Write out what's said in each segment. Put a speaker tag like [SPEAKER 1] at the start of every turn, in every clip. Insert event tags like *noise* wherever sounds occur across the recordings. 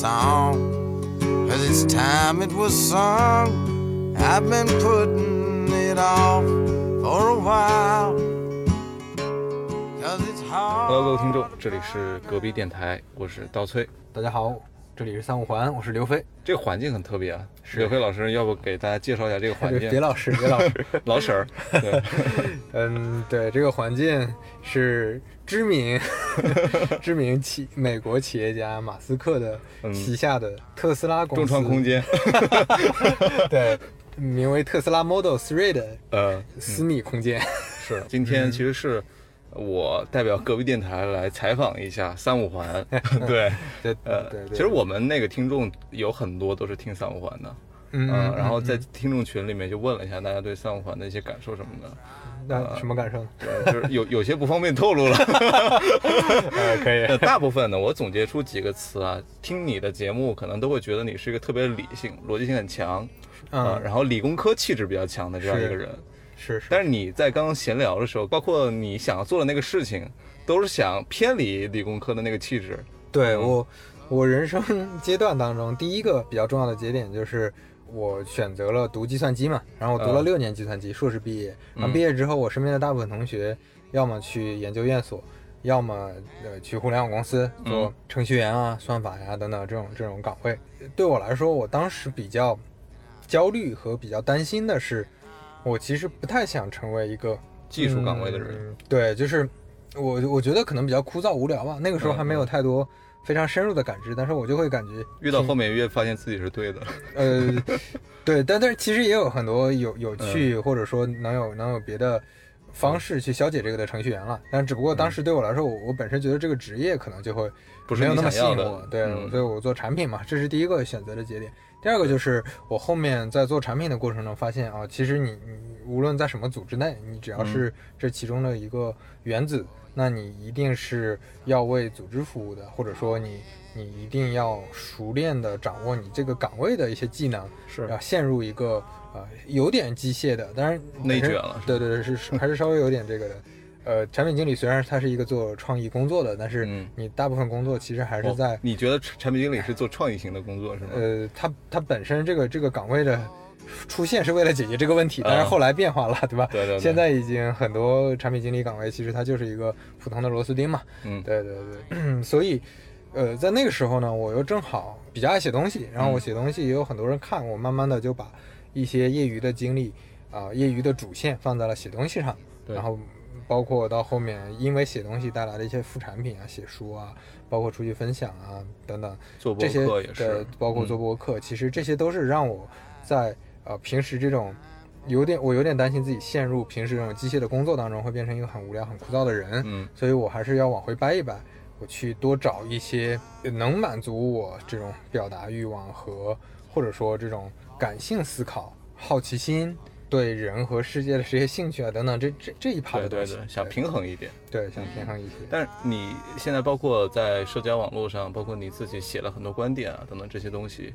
[SPEAKER 1] Song. Cause it's time it was sung. I've been putting it off for a while. Cause it's hard.
[SPEAKER 2] Hello，各位听众，这里是隔壁电台，我是刀崔。
[SPEAKER 3] 大家好，这里是三五环，我是刘飞。
[SPEAKER 2] 这个环境很特别啊，刘飞老师，要不给大家介绍一下这个环境？
[SPEAKER 3] 别老师，别老师，
[SPEAKER 2] 老婶儿。*laughs* 对，
[SPEAKER 3] 嗯，对，这个环境是知名 *laughs* 知名企美国企业家马斯克的旗下的特斯拉公司
[SPEAKER 2] 众创空间，*laughs*
[SPEAKER 3] 对，名为特斯拉 Model Three 的
[SPEAKER 2] 呃
[SPEAKER 3] 私密空间。
[SPEAKER 2] 是，今天其实是。我代表隔壁电台来采访一下三五环，*laughs* *laughs*
[SPEAKER 3] 对，
[SPEAKER 2] 对，呃，其实我们那个听众有很多都是听三五环的，
[SPEAKER 3] 嗯，
[SPEAKER 2] 然后在听众群里面就问了一下大家对三五环的一些感受什么的，
[SPEAKER 3] 那什么感受？*laughs*
[SPEAKER 2] 对，就是有有些不方便透露了，
[SPEAKER 3] 可以。
[SPEAKER 2] 大部分呢，我总结出几个词啊，听你的节目可能都会觉得你是一个特别理性、逻辑性很强，
[SPEAKER 3] 嗯，
[SPEAKER 2] 然后理工科气质比较强的这样一个人。
[SPEAKER 3] 是，
[SPEAKER 2] 但是你在刚刚闲聊的时候，包括你想要做的那个事情，都是想偏离理工科的那个气质。
[SPEAKER 3] 对我，我人生 *laughs* 阶段当中第一个比较重要的节点就是我选择了读计算机嘛，然后我读了六年计算机，硕士毕业。然后毕业之后，我身边的大部分同学要么去研究院所，要么呃去互联网公司做程序员啊、算法呀等等这种这种岗位。对我来说，我当时比较焦虑和比较担心的是。我其实不太想成为一个
[SPEAKER 2] 技术岗位的人，
[SPEAKER 3] 对，就是我我觉得可能比较枯燥无聊吧。那个时候还没有太多非常深入的感知，但是我就会感觉
[SPEAKER 2] 越到后面越发现自己是对的。*laughs*
[SPEAKER 3] 呃，对，但但是其实也有很多有有趣或者说能有能有别的方式去消解这个的程序员了。但只不过当时对我来说，我我本身觉得这个职业可能就会没有那么吸引我，对，所以我做产品嘛，这是第一个选择的节点。第二个就是我后面在做产品的过程中发现啊，其实你你无论在什么组织内，你只要是这其中的一个原子，那你一定是要为组织服务的，或者说你你一定要熟练的掌握你这个岗位的一些技能，
[SPEAKER 2] 是。
[SPEAKER 3] 要陷入一个呃有点机械的，当然
[SPEAKER 2] 内卷了，
[SPEAKER 3] 对对对，是还是稍微有点这个的。呃，产品经理虽然他是一个做创意工作的，但是你大部分工作其实还是在。
[SPEAKER 2] 你觉得产品经理是做创意型的工作是吗？
[SPEAKER 3] 呃，他他本身这个这个岗位的出现是为了解决这个问题，但是后来变化了，对吧？
[SPEAKER 2] 对对。
[SPEAKER 3] 现在已经很多产品经理岗位其实它就是一个普通的螺丝钉嘛。
[SPEAKER 2] 嗯，
[SPEAKER 3] 对对对。*clears throat* 所以，呃，在那个时候呢，我又正好比较爱写东西，然后我写东西也有很多人看，我慢慢的就把一些业余的精力啊，业余的主线放在了写东西上，然后。包括到后面，因为写东西带来的一些副产品啊，写书啊，包括出去分享啊等等，做这些
[SPEAKER 2] 对，
[SPEAKER 3] 包括做播客，其实这些都是让我在呃平时这种有点我有点担心自己陷入平时这种机械的工作当中，会变成一个很无聊、很枯燥的人。
[SPEAKER 2] 嗯，
[SPEAKER 3] 所以我还是要往回掰一掰，我去多找一些能满足我这种表达欲望和或者说这种感性思考、好奇心。对人和世界的这些兴趣啊等等，这这这一趴的
[SPEAKER 2] 东西，想平衡一点，
[SPEAKER 3] 对，想平衡一些。
[SPEAKER 2] 但是你现在包括在社交网络上，包括你自己写了很多观点啊等等这些东西，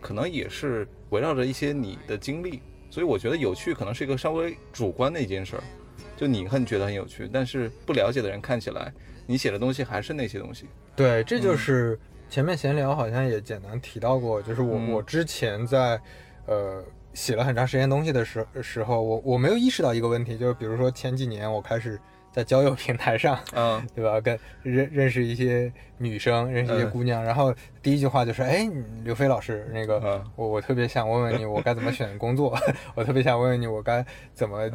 [SPEAKER 2] 可能也是围绕着一些你的经历，所以我觉得有趣可能是一个稍微主观的一件事儿，就你很觉得很有趣，但是不了解的人看起来，你写的东西还是那些东西。
[SPEAKER 3] 对，这就是前面闲聊好像也简单提到过，就是我我之前在呃。写了很长时间东西的时时候，我我没有意识到一个问题，就是比如说前几年我开始在交友平台上，
[SPEAKER 2] 嗯，
[SPEAKER 3] 对吧？跟认认识一些女生，认识一些姑娘，然后第一句话就是，哎，刘飞老师，那个我我特别想问问你，我该怎么选工作？*laughs* 我特别想问问你，我该怎么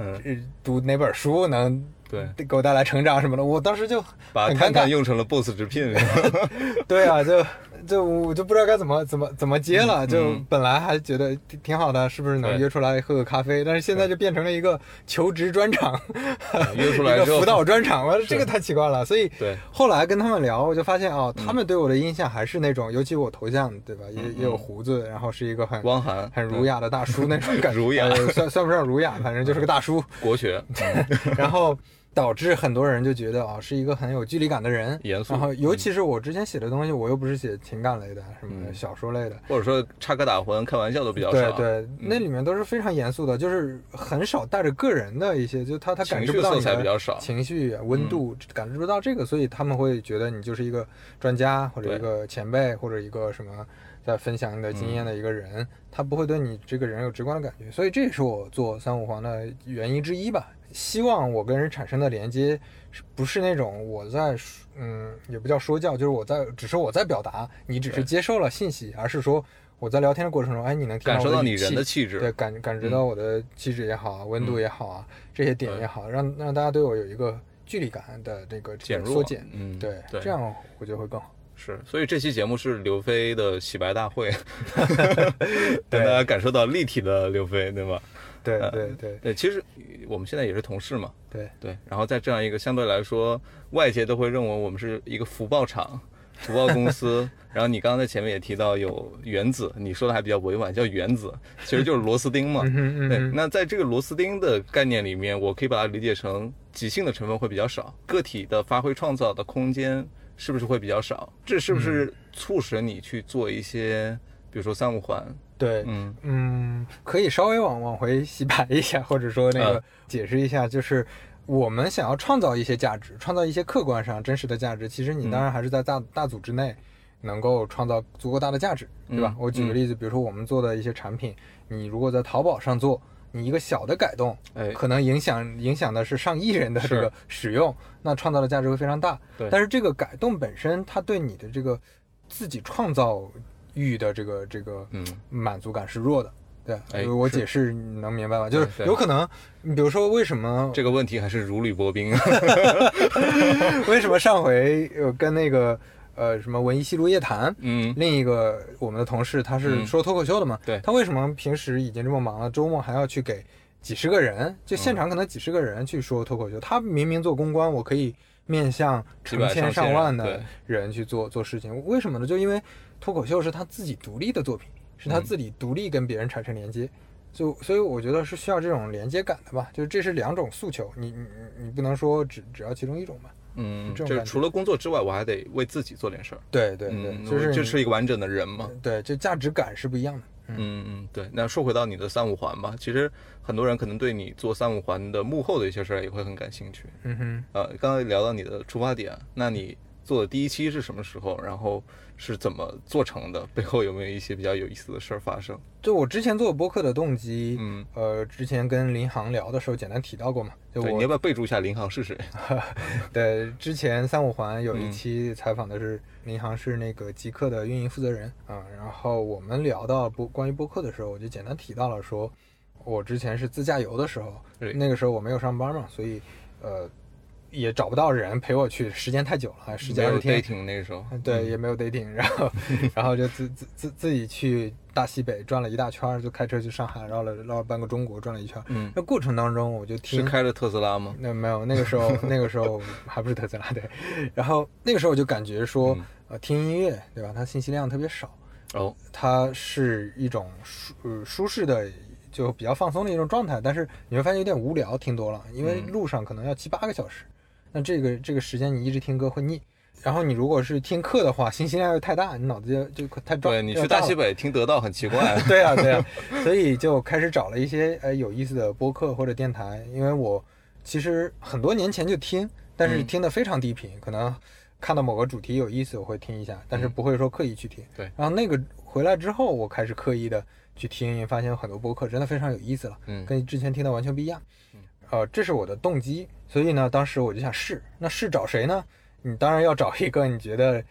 [SPEAKER 3] 读哪本书能
[SPEAKER 2] 对
[SPEAKER 3] 给我带来成长什么的？我当时就
[SPEAKER 2] 把看看用成了 boss 直聘，*laughs*
[SPEAKER 3] 对啊，就。就我就不知道该怎么怎么怎么接了，就本来还觉得挺挺好的，是不是能约出来喝个咖啡？但是现在就变成了一个求职专场，*laughs*
[SPEAKER 2] 约出来
[SPEAKER 3] 一个辅导专场，我说这个太奇怪了。所以
[SPEAKER 2] 对，
[SPEAKER 3] 后来跟他们聊，我就发现哦，他们对我的印象还是那种，尤其我头像对吧，也也有胡子，然后是一个很
[SPEAKER 2] 汪涵、
[SPEAKER 3] 很儒雅的大叔那种感觉，*laughs*
[SPEAKER 2] 儒雅。
[SPEAKER 3] 算算不上儒雅，反正就是个大叔，
[SPEAKER 2] 国学。*laughs*
[SPEAKER 3] 然后导致很多人就觉得啊是一个很有距离感的人，
[SPEAKER 2] 严肃。
[SPEAKER 3] 然后尤其是我之前写的东西，我又不是写情感类的，什么
[SPEAKER 2] 嗯。
[SPEAKER 3] 小说类的，
[SPEAKER 2] 或者说插科打诨、开玩笑都比较少。嗯
[SPEAKER 3] 对对，那里面都是非常严肃的，就是很少带着个人的一些，就他他感
[SPEAKER 2] 情绪色
[SPEAKER 3] 知不到你的
[SPEAKER 2] 彩比较少。
[SPEAKER 3] 情绪温度，感知不到这个，所以他们会觉得你就是一个专家或者一个前辈或者一个什么在分享你的经验的一个人，他不会对你这个人有直观的感觉，所以这也是我做三五黄的原因之一吧。希望我跟人产生的连接，是不是那种我在说嗯，也不叫说教，就是我在只是我在表达，你只是接受了信息，而是说我在聊天的过程中，哎，你能听
[SPEAKER 2] 感受到你人的气质，
[SPEAKER 3] 对，感感觉到我的气质也好啊，温度也好啊，这些点也好，让让大家对我有一个距离感的这个
[SPEAKER 2] 减
[SPEAKER 3] 缩减，
[SPEAKER 2] 嗯，
[SPEAKER 3] 对，
[SPEAKER 2] 对，
[SPEAKER 3] 这样我觉得会更好。
[SPEAKER 2] 是，所以这期节目是刘飞的洗白大会，*laughs* *laughs* 让大家感受到立体的刘飞，对吧？*laughs*
[SPEAKER 3] 对
[SPEAKER 2] 呃
[SPEAKER 3] 对对
[SPEAKER 2] 对，其实我们现在也是同事嘛，
[SPEAKER 3] 对
[SPEAKER 2] 对，然后在这样一个相对来说，外界都会认为我们是一个福报厂、福报公司。然后你刚刚在前面也提到有原子，你说的还比较委婉，叫原子，其实就是螺丝钉嘛。
[SPEAKER 3] 嗯哼嗯
[SPEAKER 2] 对，那在这个螺丝钉的概念里面，我可以把它理解成即兴的成分会比较少，个体的发挥创造的空间是不是会比较少？这是不是促使你去做一些，比如说三五环？
[SPEAKER 3] 对，
[SPEAKER 2] 嗯。
[SPEAKER 3] 嗯，可以稍微往往回洗白一下，或者说那个
[SPEAKER 2] 嗯
[SPEAKER 3] 解释一下，就是我们想要创造一些价值，创造一些客观上真实的价值，其实你
[SPEAKER 2] 嗯。
[SPEAKER 3] 当然还是在大大组织内能够创造足够大的价值，对吧？
[SPEAKER 2] 嗯？
[SPEAKER 3] 我举个例子，比如说我们做的一些产品，你如果在淘宝上做，你一个小的改动，
[SPEAKER 2] 哎，
[SPEAKER 3] 可能影响影响的是上亿人的这个使用，那创造的价值会非常大。
[SPEAKER 2] 对。
[SPEAKER 3] 但是这个改动本身，它对你的这个自己创造欲的这个这个
[SPEAKER 2] 嗯，
[SPEAKER 3] 满足感是弱的。对，
[SPEAKER 2] 哎
[SPEAKER 3] 我解释你能明白吗？就是有可能，你比如说为什么
[SPEAKER 2] 这个问题还是如履薄冰。*laughs*
[SPEAKER 3] 为什么上回呃跟那个呃什么文艺戏路夜谈，
[SPEAKER 2] 嗯，
[SPEAKER 3] 另一个我们的同事他是
[SPEAKER 2] 嗯
[SPEAKER 3] 说脱口秀的嘛？
[SPEAKER 2] 对
[SPEAKER 3] 他为什么平时已经这么忙了，周末还要去给几十个人，就现场可能几十个人去说脱口秀？他明明做公关，我可以面向成千上万的人去做做事情，为什么呢？就因为脱口秀是他自己独立的作品，是他
[SPEAKER 2] 嗯
[SPEAKER 3] 自己独立跟别人产生连接。就所以我觉得是需要这种连接感的吧，就是这是两种诉求，你你你你不能说只只要其中一种吧？
[SPEAKER 2] 嗯，就是除了工作之外，我还得为自己做点事儿。
[SPEAKER 3] 对对对，
[SPEAKER 2] 嗯，
[SPEAKER 3] 就是
[SPEAKER 2] 这是一个完整的人嘛。
[SPEAKER 3] 对，就价值感是不一样的。嗯
[SPEAKER 2] 嗯嗯，对。那说回到你的三五环吧，其实很多人可能对你做三五环的幕后的一些事儿也会很感兴趣。
[SPEAKER 3] 嗯哼。
[SPEAKER 2] 呃，刚才聊到你的出发点，那你做的第一期是什么时候？然后是怎么做成的？*laughs* 背后有没有一些比较有意思的事儿发生？
[SPEAKER 3] 就我之前做播客的动机，
[SPEAKER 2] 嗯，
[SPEAKER 3] 呃，之前跟林航聊的时候简单提到过嘛，就
[SPEAKER 2] 对，
[SPEAKER 3] 我
[SPEAKER 2] 你要不要备注一下林航是谁？*laughs*
[SPEAKER 3] 对之前三五环有一
[SPEAKER 2] 嗯
[SPEAKER 3] 期采访的是林航是那个极客的运营负责人啊、然后我们聊到播关于播客的时候，我就简单提到了说，我之前是自驾游的时候，
[SPEAKER 2] 对
[SPEAKER 3] 那个时候我没有上班嘛，所以呃也找不到人陪我去，时间太久了，十几二十天
[SPEAKER 2] ，dating 那个时候。
[SPEAKER 3] 对，也没有 dating，然后 *laughs* 然后就自自自自己去大西北转了一大圈儿，就开车去上海绕了绕了半个中国转了一圈儿。
[SPEAKER 2] 嗯，
[SPEAKER 3] 那过程当中我就听是听，
[SPEAKER 2] 开着特斯拉吗？
[SPEAKER 3] 那没有，那个时候 *laughs* 那个时候还不是特斯拉对，然后那个时候我就感觉说，
[SPEAKER 2] 嗯
[SPEAKER 3] 呃，听音乐对吧？它信息量特别少，
[SPEAKER 2] 哦，
[SPEAKER 3] 它是一种舒呃舒适的。就比较放松的一种状态，但是你会发现有点无聊，听多了，因为
[SPEAKER 2] 嗯
[SPEAKER 3] 路上可能要七八个小时，那这个这个时间你一直听歌会腻。然后你如果是听课的话，信息量又太大，你脑子就就太壮。
[SPEAKER 2] 对你去大西北听得到很奇怪。*laughs*
[SPEAKER 3] 对啊，对啊，所以就开始找了一些呃有意思的播客或者电台，因为我其实很多年前就听，但是
[SPEAKER 2] 嗯
[SPEAKER 3] 听得非常低频，可能看到某个主题有意思我会听一下，但是
[SPEAKER 2] 嗯
[SPEAKER 3] 不会说刻意去听。
[SPEAKER 2] 对
[SPEAKER 3] 然后那个回来之后，我开始刻意的去听，发现有很多播客真的非常有意思了，
[SPEAKER 2] 嗯
[SPEAKER 3] 跟之前听的完全不一样。呃，这是我的动机，所以呢，当时我就想试，那试找谁呢？你当然要找一个你觉得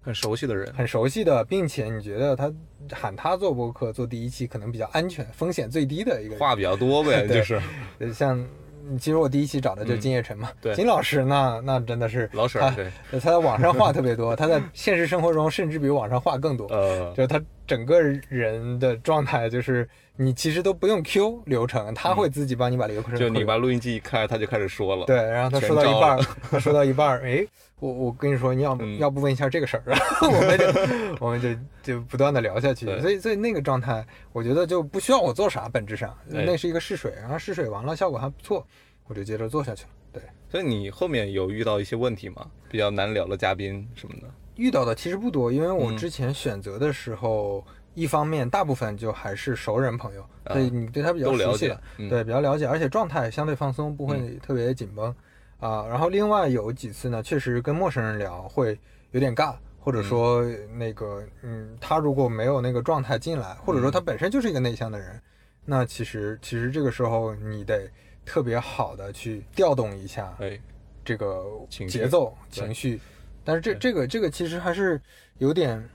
[SPEAKER 2] 很熟悉的人。
[SPEAKER 3] 很熟悉的，并且你觉得他喊他做播客做第一期可能比较安全、风险最低的一个人。
[SPEAKER 2] 话比较多 *laughs* 呗，就是
[SPEAKER 3] 呃像嗯其实我第一期找的就是金叶晨嘛，
[SPEAKER 2] 对
[SPEAKER 3] 金老师那那真的是
[SPEAKER 2] 老沈儿，对，
[SPEAKER 3] 他在网上话特别多，他在现实生活中甚至比网上话更多。
[SPEAKER 2] 呃，
[SPEAKER 3] 就是他整个人的状态，就是你其实都不用 Q 流程，他会自己帮你把流程。
[SPEAKER 2] 就你把录音机一开，他就开始说了。
[SPEAKER 3] 对，然后他说到一半说到一半儿，*laughs* 哎，我我跟你说，你要、
[SPEAKER 2] 嗯
[SPEAKER 3] 要不问一下这个事儿，然 *laughs* 后我们就我们就就不断的聊下去，所以所以那个状态，我觉得就不需要我做啥，本质上
[SPEAKER 2] 哎
[SPEAKER 3] 那是一个试水，然后试水完了效果还不错，我就接着做下去了。对，
[SPEAKER 2] 所以你后面有遇到一些问题吗？比较难聊的嘉宾什么的？
[SPEAKER 3] 遇到的其实不多，因为我
[SPEAKER 2] 嗯。
[SPEAKER 3] 之前选择的时候，一方面大部分就还是熟人朋友，所以你对他比较熟悉了，
[SPEAKER 2] 嗯。
[SPEAKER 3] 对，比较了解，而且状态相对放松，不会特别紧绷啊。然后另外有几次呢，确实跟陌生人聊会有点尬。或者说那个，嗯，他如果没有那个状态进来，或者说他本身就是一个内向的人，那其实其实这个时候你得特别好的去调动一下
[SPEAKER 2] 哎，
[SPEAKER 3] 这个节奏、
[SPEAKER 2] 对。
[SPEAKER 3] 情绪，但是这这个这个其实还是有点，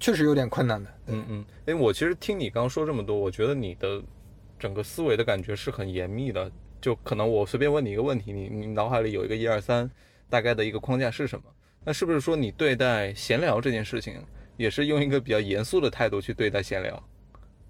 [SPEAKER 3] 确实有点困难的。对
[SPEAKER 2] 嗯嗯，哎，我其实听你刚刚说这么多，我觉得你的整个思维的感觉是很严密的。就可能我随便问你一个问题，你你脑海里有一个一二三大概的一个框架是什么？那是不是说你对待闲聊这件事情，也是用一个比较严肃的态度去对待闲聊？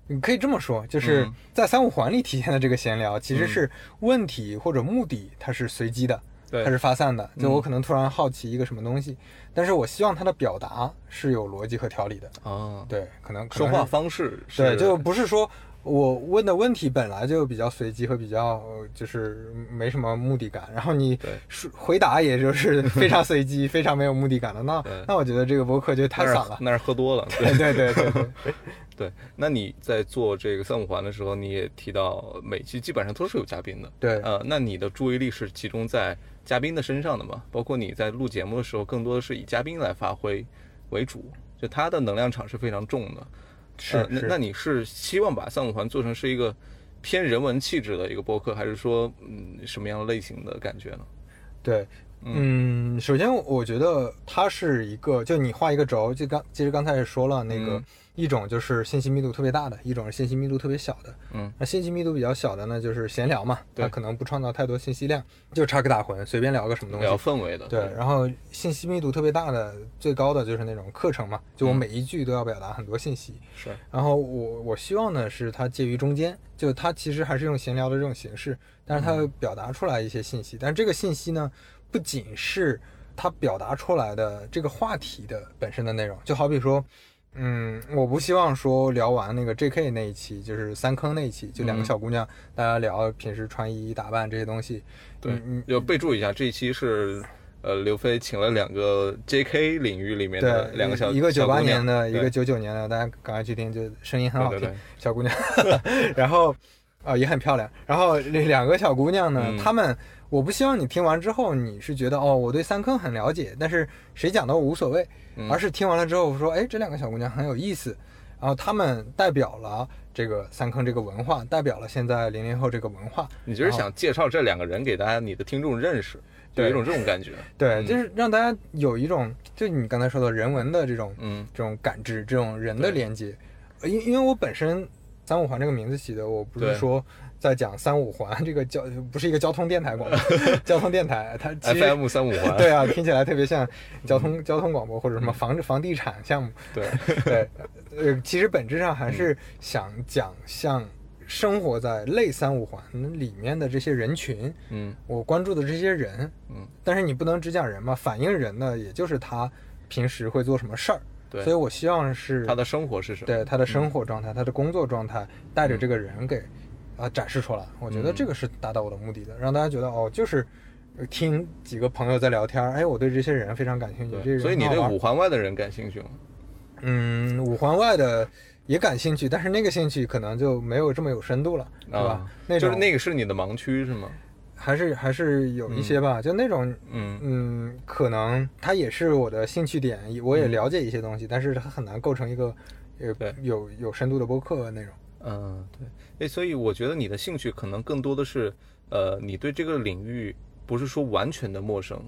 [SPEAKER 3] 你可以这么说，就是
[SPEAKER 2] 嗯
[SPEAKER 3] 在三五环里体现的这个闲聊，其实
[SPEAKER 2] 嗯
[SPEAKER 3] 是问题或者目的它是随机的，
[SPEAKER 2] 对
[SPEAKER 3] 它是发散的。就
[SPEAKER 2] 嗯
[SPEAKER 3] 我可能突然好奇一个什么东西，但是我希望它的表达是有逻辑和条理的。
[SPEAKER 2] 啊，
[SPEAKER 3] 对，可能可
[SPEAKER 2] 说话方式是
[SPEAKER 3] 对，就不是说我问的问题本来就比较随机和比较呃就是没什么目的感，然后你说回答也就是非常随机、*laughs* 非常没有目的感的，那那我觉得这个博客就太散了。
[SPEAKER 2] 那是喝多了，
[SPEAKER 3] 对对对对对，*laughs*
[SPEAKER 2] 对，那你在做这个三五环的时候，你也提到每期基本上都是有嘉宾的，
[SPEAKER 3] 对。
[SPEAKER 2] 呃，那你的注意力是集中在嘉宾的身上的嘛？包括你在录节目的时候，更多的是以嘉宾来发挥为主，就他的能量场是非常重的。
[SPEAKER 3] 是
[SPEAKER 2] 呃那那你是希望把三五环做成是一个偏人文气质的一个播客，还是说嗯什么样的类型的感觉呢？
[SPEAKER 3] 对，嗯，首先我觉得它是一个，就你画一个轴，就刚其实刚才也说了，那个
[SPEAKER 2] 嗯
[SPEAKER 3] 一种就是信息密度特别大的，一种是信息密度特别小的。
[SPEAKER 2] 嗯，
[SPEAKER 3] 那信息密度比较小的呢，就是闲聊嘛，它可能不创造太多信息量，就插个打诨，随便聊个什么东西
[SPEAKER 2] 聊。氛围的，
[SPEAKER 3] 对，然后信息密度特别大的，最高的就是那种课程嘛，就我
[SPEAKER 2] 嗯
[SPEAKER 3] 每一句都要表达很多信息。
[SPEAKER 2] 是，
[SPEAKER 3] 然后我我希望呢是它介于中间，就它其实还是用闲聊的这种形式，但是它
[SPEAKER 2] 嗯
[SPEAKER 3] 表达出来一些信息，但是这个信息呢，不仅是它表达出来的这个话题的本身的内容，就好比说。嗯，我不希望说聊完那个 J.K. 那一期，就是三坑那一期，就两个
[SPEAKER 2] 嗯
[SPEAKER 3] 小姑娘，大家聊平时穿衣打扮这些东西。
[SPEAKER 2] 对要备注一下，这一期是呃刘飞请了两个 J.K. 领域里面的，两个小
[SPEAKER 3] 一个九八年的，一个
[SPEAKER 2] 对
[SPEAKER 3] 九九年的，大家赶快去听，就声音很好听，
[SPEAKER 2] 对对对
[SPEAKER 3] 小姑娘，*laughs* 然后啊、也很漂亮。然后那两个小姑娘呢，
[SPEAKER 2] 嗯
[SPEAKER 3] 她们我不希望你听完之后你是觉得哦我对三坑很了解，但是谁讲的我无所谓，
[SPEAKER 2] 嗯
[SPEAKER 3] 而是听完了之后说哎这两个小姑娘很有意思，然后她们代表了这个三坑这个文化，代表了现在零零后这个文化。
[SPEAKER 2] 你就是想介绍这两个人给大家，你的听众认识，
[SPEAKER 3] 对
[SPEAKER 2] 有一种这种感觉。
[SPEAKER 3] 对，
[SPEAKER 2] 嗯
[SPEAKER 3] 就是让大家有一种就你刚才说的人文的这种
[SPEAKER 2] 嗯
[SPEAKER 3] 这种感知，这种人的连接。呃因因为我本身三五环这个名字起的，我不是
[SPEAKER 2] 对
[SPEAKER 3] 说在讲三五环 *laughs* 这个交，不是一个交通电台广播，*laughs* 交通电台它
[SPEAKER 2] ，FM 三五环，*laughs*
[SPEAKER 3] 对啊，听起来特别像交通交通广播或者什么房房地产项目。
[SPEAKER 2] 对。
[SPEAKER 3] 对，呃，其实本质上还是想讲像生活在类三五环里面的这些人群，
[SPEAKER 2] 嗯。
[SPEAKER 3] 我关注的这些人，
[SPEAKER 2] 嗯，
[SPEAKER 3] 但是你不能只讲人嘛，反映人呢也就是他平时会做什么事儿。
[SPEAKER 2] 对。
[SPEAKER 3] 所以我希望是
[SPEAKER 2] 他的生活是什么？
[SPEAKER 3] 对他的生活状态、他的工作状态，带着这个人给啊、展示出来。我觉得
[SPEAKER 2] 嗯
[SPEAKER 3] 这个是达到我的目的的，让大家觉得哦，就是呃听几个朋友在聊天儿，哎，我对这些人非常感兴趣。
[SPEAKER 2] 所以你对五环外的人感兴趣吗？
[SPEAKER 3] 嗯五环外的也感兴趣，但是那个兴趣可能就没有这么有深度了，对吧？
[SPEAKER 2] 啊
[SPEAKER 3] 那种
[SPEAKER 2] 就是那个是你的盲区是吗？
[SPEAKER 3] 还是还是有一些吧，就那种
[SPEAKER 2] 嗯
[SPEAKER 3] 嗯，可能它也是我的兴趣点，我也
[SPEAKER 2] 嗯
[SPEAKER 3] 了解一些东西，但是它很难构成一个呃有有深度的播客内容。
[SPEAKER 2] 嗯，对，哎，所以我觉得你的兴趣可能更多的是，呃，你对这个领域不是说完全的陌生，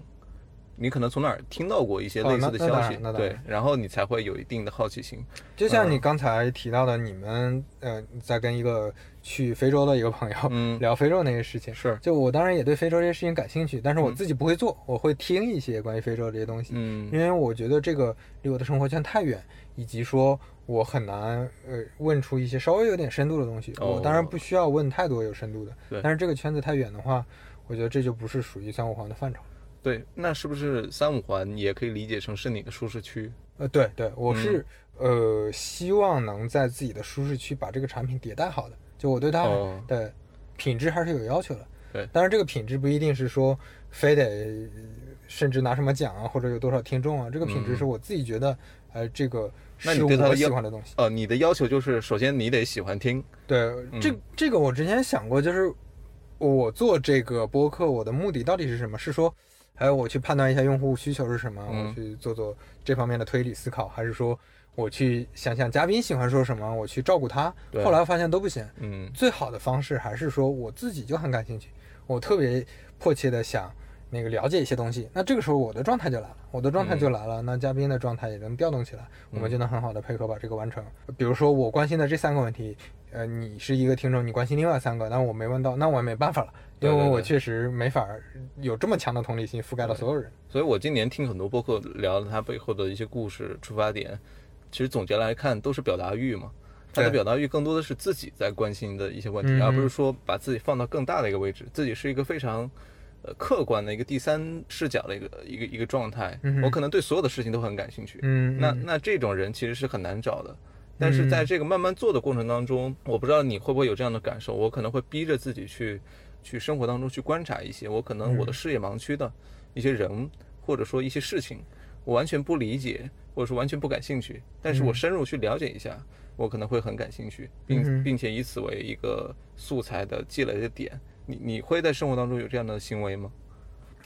[SPEAKER 2] 你可能从哪儿听到过一些
[SPEAKER 3] 哦
[SPEAKER 2] 类似的消息，对
[SPEAKER 3] 然
[SPEAKER 2] 后你才会有一定的好奇心。
[SPEAKER 3] 就像你
[SPEAKER 2] 嗯
[SPEAKER 3] 刚才提到的，你们呃在跟一个去非洲的一个朋友、
[SPEAKER 2] 嗯。*laughs*
[SPEAKER 3] 聊非洲那些事情，
[SPEAKER 2] 是。
[SPEAKER 3] 就我当然也对非洲这些事情感兴趣，但是我
[SPEAKER 2] 嗯
[SPEAKER 3] 自己不会做，我会听一些关于非洲这些东西，
[SPEAKER 2] 嗯。
[SPEAKER 3] 因为我觉得这个离我的生活圈太远，以及说我很难呃问出一些稍微有点深度的东西。
[SPEAKER 2] 哦
[SPEAKER 3] 我当然不需要问太多有深度的
[SPEAKER 2] 对，
[SPEAKER 3] 但是这个圈子太远的话，我觉得这就不是属于三五环的范畴。
[SPEAKER 2] 对，那是不是三五环也可以理解成是你的舒适区？
[SPEAKER 3] 呃，对对，我是、
[SPEAKER 2] 嗯
[SPEAKER 3] 呃希望能在自己的舒适区把这个产品迭代好的，就我对它
[SPEAKER 2] 哦
[SPEAKER 3] 的品质还是有要求的。
[SPEAKER 2] 对
[SPEAKER 3] 当然这个品质不一定是说非得甚至拿什么奖啊，或者有多少听众啊，这个品质
[SPEAKER 2] 嗯
[SPEAKER 3] 是我自己觉得，呃，这个
[SPEAKER 2] 那
[SPEAKER 3] 是我喜欢的东西。
[SPEAKER 2] 呃，你的要求就是，首先你得喜欢听，
[SPEAKER 3] 对，这
[SPEAKER 2] 嗯
[SPEAKER 3] 这个我之前想过，就是我做这个播客，我的目的到底是什么？是说，哎，我去判断一下用户需求是什么，
[SPEAKER 2] 嗯
[SPEAKER 3] 我去做做这方面的推理思考，还是说我去想想嘉宾喜欢说什么，我去照顾他？后来发现都不行，
[SPEAKER 2] 嗯
[SPEAKER 3] 最好的方式还是说我自己就很感兴趣，我特别迫切的想那个了解一些东西，那这个时候我的状态就来了，我的状态就来了，那嘉宾的状态也能调动起来，我们就能很好的配合把这个完成。比如说我关心的这三个问题，呃，你是一个听众，你关心另外三个，那我没问到，那我也没办法了，因为我确实没法有这么强的同理心覆盖到所有人。
[SPEAKER 2] 所以我今年听很多播客聊他背后的一些故事、出发点，其实总结来看都是表达欲嘛。他的表达欲更多的是自己在关心的一些问题，
[SPEAKER 3] 嗯
[SPEAKER 2] 而不是说把自己放到更大的一个位置，自己是一个非常。呃，客观的一个第三视角的一个一个一个状态，
[SPEAKER 3] 嗯
[SPEAKER 2] 我可能对所有的事情都很感兴趣。
[SPEAKER 3] 嗯，
[SPEAKER 2] 那
[SPEAKER 3] 嗯
[SPEAKER 2] 那这种人其实是很难找的。但是在这个慢慢做的过程当中，我不知道你会不会有这样的感受，我可能会逼着自己去去生活当中去观察一些我可能我的视野盲区的一些人，或者说一些事情，我完全不理解，或者说完全不感兴趣，但是我深入去了解一下，我可能会很感兴趣，并并且以此为一个素材的积累的点。你你会在生活当中有这样的行为吗？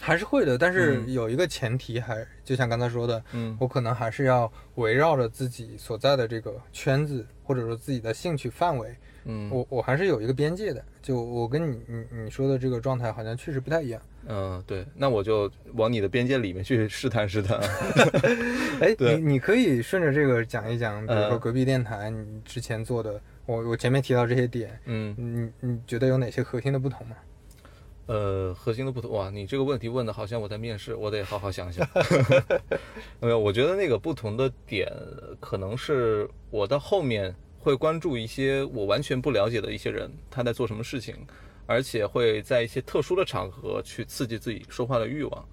[SPEAKER 3] 还是会的，但是
[SPEAKER 2] 嗯
[SPEAKER 3] 有一个前提还，就像刚才说的，
[SPEAKER 2] 嗯
[SPEAKER 3] 我可能还是要围绕着自己所在的这个圈子，或者说自己的兴趣范围，
[SPEAKER 2] 嗯
[SPEAKER 3] 我我还是有一个边界的。就我跟你你你说的这个状态好像确实不太一样。
[SPEAKER 2] 嗯，对，那我就往你的边界里面去试探试探。*laughs*
[SPEAKER 3] 哎，
[SPEAKER 2] 对
[SPEAKER 3] 你你可以顺着这个讲一讲，比如说
[SPEAKER 2] 呃
[SPEAKER 3] 隔壁电台你之前做的，我我前面提到这些点，
[SPEAKER 2] 嗯。
[SPEAKER 3] 你你觉得有哪些核心的不同吗？
[SPEAKER 2] 呃，核心的不同哇，你这个问题问的好像我在面试，我得好好想想。*laughs* 没有，我觉得那个不同的点，可能是我到后面会关注一些我完全不了解的一些人，他在做什么事情，而且会在一些特殊的场合去刺激自己说话的欲望。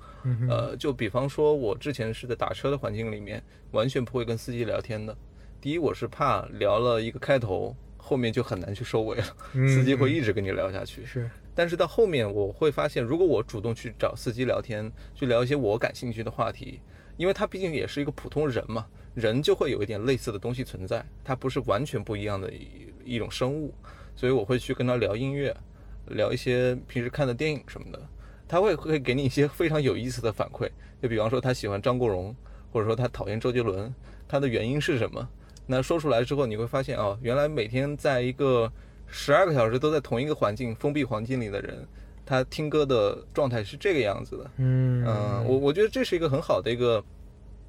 [SPEAKER 2] 呃，就比方说，我之前是在打车的环境里面，完全不会跟司机聊天的。第一，我是怕聊了一个开头，后面就很难去收尾了，
[SPEAKER 3] 嗯
[SPEAKER 2] 司机会
[SPEAKER 3] 嗯
[SPEAKER 2] 一直跟你聊下去。
[SPEAKER 3] 是，
[SPEAKER 2] 但是到后面我会发现，如果我主动去找司机聊天，去聊一些我感兴趣的话题，因为他毕竟也是一个普通人嘛，人就会有一点类似的东西存在，他不是完全不一样的一一种生物，所以我会去跟他聊音乐，聊一些平时看的电影什么的，他会会给你一些非常有意思的反馈，就比方说他喜欢张国荣，或者说他讨厌周杰伦，他的原因是什么？那说出来之后，你会发现哦，原来每天在一个十二个小时都在同一个环境、封闭环境里的人，他听歌的状态是这个样子的。
[SPEAKER 3] 嗯
[SPEAKER 2] 嗯，我我觉得这是一个很好的一个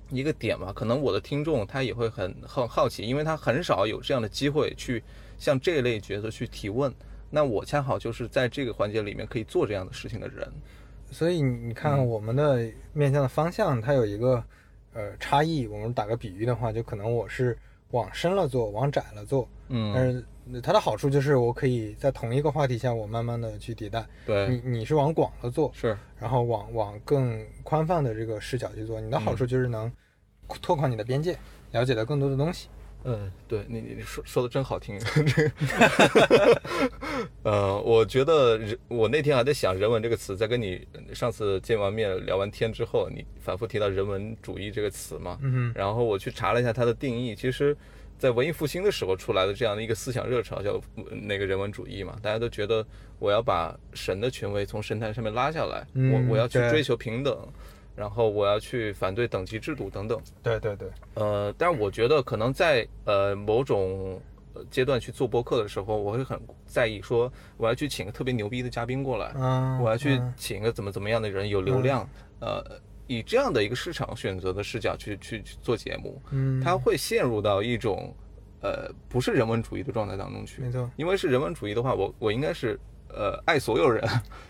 [SPEAKER 2] 一个点吧。可能我的听众他也会很好好奇，因为他很少有这样的机会去向这一类角色去提问。那我恰好就是在这个环节里面可以做这样的事情的人。
[SPEAKER 3] 所以你看
[SPEAKER 2] 嗯
[SPEAKER 3] 我们的面向的方向，它有一个呃差异。我们打个比喻的话，就可能我是往深了做，往窄了做。
[SPEAKER 2] 嗯，
[SPEAKER 3] 但是它的好处就是我可以在同一个话题下，我慢慢的去迭代。
[SPEAKER 2] 对，
[SPEAKER 3] 你你是往广了做，
[SPEAKER 2] 是，
[SPEAKER 3] 然后往往更宽泛的这个视角去做。你的好处就是能拓宽你的边界，了解到更多的东西。
[SPEAKER 2] 嗯，对你你你说说的真好听，这个，呃，我觉得人，我那天还在想“人文”这个词，在跟你上次见完面聊完天之后，你反复提到“人文主义”这个词嘛，
[SPEAKER 3] 嗯
[SPEAKER 2] 然后我去查了一下它的定义，其实，在文艺复兴的时候出来的这样的一个思想热潮叫呃那个人文主义嘛，大家都觉得我要把神的权威从神坛上面拉下来，
[SPEAKER 3] 嗯
[SPEAKER 2] 我我要去追求平等，然后我要去反对等级制度等等。
[SPEAKER 3] 对对对，
[SPEAKER 2] 呃，但是我觉得可能在呃某种呃阶段去做播客的时候，我会很在意说我要去请个特别牛逼的嘉宾过来，
[SPEAKER 3] 嗯，
[SPEAKER 2] 我要去请一个怎么怎么样的人有流量，呃，以这样的一个市场选择的视角去去去做节目，
[SPEAKER 3] 嗯，
[SPEAKER 2] 他会陷入到一种呃不是人文主义的状态当中去。
[SPEAKER 3] 没。错，
[SPEAKER 2] 因为是人文主义的话，我我应该是呃爱所有人，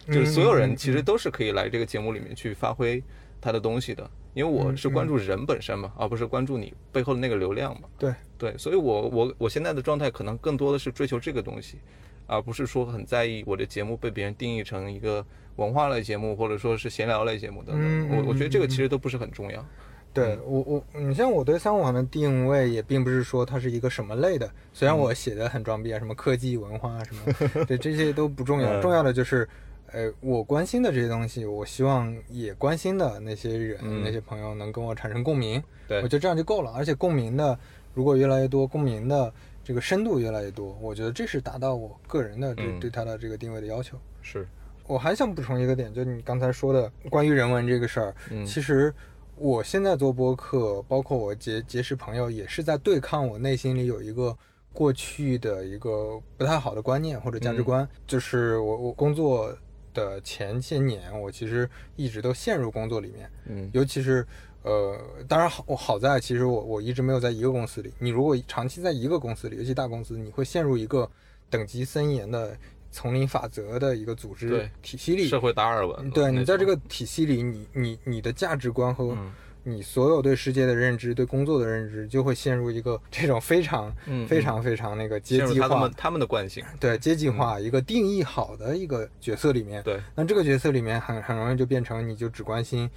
[SPEAKER 3] 嗯 *laughs*
[SPEAKER 2] 就是所有人其实都是可以来这个节目里面去发挥他的东西的，因为我是关注人本身嘛，而不是关注你背后的那个流量嘛。
[SPEAKER 3] 对。
[SPEAKER 2] 对，所以我我我现在的状态可能更多的是追求这个东西，而不是说很在意我的节目被别人定义成一个文化类节目，或者说是闲聊类节目等
[SPEAKER 3] 嗯
[SPEAKER 2] 等。我我觉得这个
[SPEAKER 3] 嗯
[SPEAKER 2] 其实都不是很重要。
[SPEAKER 3] 对我我，你像我对三五网的定位也并不是说它是一个什么类的，虽然
[SPEAKER 2] 嗯。
[SPEAKER 3] 我写的很装逼啊，什么科技文化啊什么，*laughs* 对这些都不重要，
[SPEAKER 2] 嗯。
[SPEAKER 3] 重要的就是，呃，我关心的这些东西，我希望也关心的那些人、
[SPEAKER 2] 嗯。
[SPEAKER 3] 那些朋友能跟我产生共鸣，
[SPEAKER 2] 对。
[SPEAKER 3] 我觉得这样就够了。而且共鸣的如果越来越多，共鸣的这个深度越来越多，我觉得这是达到我个人的对、
[SPEAKER 2] 嗯。
[SPEAKER 3] 对他的这个定位的要求。
[SPEAKER 2] 是，
[SPEAKER 3] 我还想补充一个点，就你刚才说的关于人文这个事儿，
[SPEAKER 2] 嗯。
[SPEAKER 3] 其实我现在做播客，包括我结结识朋友，也是在对抗我内心里有一个过去的一个不太好的观念或者价值观，就是我我工作的前些年，我其实一直都陷入工作里面，
[SPEAKER 2] 嗯
[SPEAKER 3] 尤其是。呃，当然好，我好在其实我我一直没有在一个公司里。你如果长期在一个公司里，尤其大公司，你会陷入一个等级森严的丛林法则的一个组织体系里。
[SPEAKER 2] 社会达尔文，
[SPEAKER 3] 嗯对你在这
[SPEAKER 2] 个
[SPEAKER 3] 个体系里，你你你的价值观和
[SPEAKER 2] 嗯
[SPEAKER 3] 你所有对世界的认知、对工作的认知，就会陷入一个这种非常
[SPEAKER 2] 嗯
[SPEAKER 3] 非常非常那个阶级化
[SPEAKER 2] 他们，他们的惯性，
[SPEAKER 3] 对阶级化一个定义好的一个角色里面。
[SPEAKER 2] 对，
[SPEAKER 3] 那这个角色里面很很容易就变成你就只关心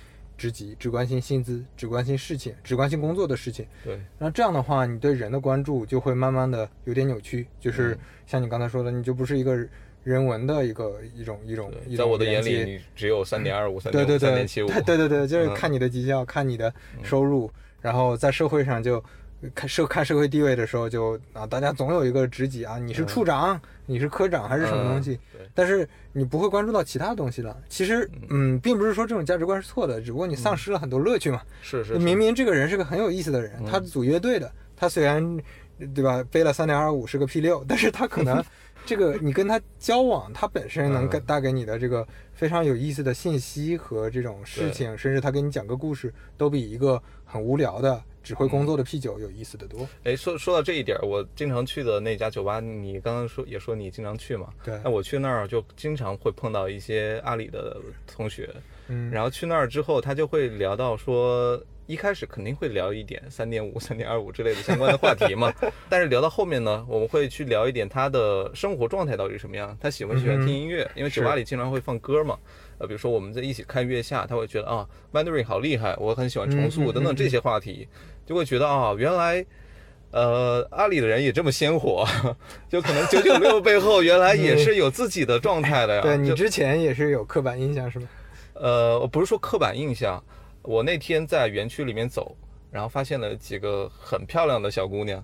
[SPEAKER 3] 职级，只关心薪资，只关心事情，只关心工作的事情。
[SPEAKER 2] 对，
[SPEAKER 3] 那这样的话，你对人的关注就会慢慢的有点扭曲，就是
[SPEAKER 2] 嗯。
[SPEAKER 3] 像你刚才说的，你就不是一个人文的一个一种一种一种
[SPEAKER 2] 在我的眼里，你只有三点二五、*laughs* 三点三点七五，
[SPEAKER 3] 对对对对，就是
[SPEAKER 2] 嗯。
[SPEAKER 3] 看你的绩效，看你的收入，然后在社会上就看社看社会地位的时候就啊，大家总有一个职级啊，你是处长，你是科长还是什么东西，
[SPEAKER 2] 嗯
[SPEAKER 3] 但是你不会关注到其他东西了。其实，嗯，并不是说这种价值观是错的，只不过你丧失了很多乐趣嘛。
[SPEAKER 2] 是是，
[SPEAKER 3] 明明这个人是个很有意思的人，他组乐队的，他虽然对吧背了三点二五是个 P 六，*laughs* 但是他可能 *laughs* 这个你跟他交往，他本身能给
[SPEAKER 2] 嗯。
[SPEAKER 3] 带给你的这个非常有意思的信息和这种事情，甚至他给你讲个故事，都比一个很无聊的只会工作的 P 九有意思的多。
[SPEAKER 2] 哎，说说到这一点儿，我经常去的那家酒吧，你刚刚说也说你经常去嘛？
[SPEAKER 3] 对
[SPEAKER 2] 那我去那儿就经常会碰到一些阿里的同学，
[SPEAKER 3] 嗯，
[SPEAKER 2] 然后去那儿之后，他就会聊到说，一开始肯定会聊一点三点五、*laughs* 三点二五之类的相关的话题嘛。*laughs* 但是聊到后面呢，我们会去聊一点他的生活状态到底是什么样，他喜不喜欢听音乐？因为酒吧里经常会放歌嘛。呃，比如说我们在一起看月下，他会觉得啊，Mandarin 好厉害，我很喜欢重塑等等这些话题，就会觉得啊，原来。呃，阿里的人也这么鲜活，*laughs* 就可能九九六 *laughs* 背后原来也是有自己的状态的呀。
[SPEAKER 3] 对你之前也是有刻板印象是吧？
[SPEAKER 2] 呃，我不是说刻板印象，我那天在园区里面走，然后发现了几个很漂亮的小姑娘，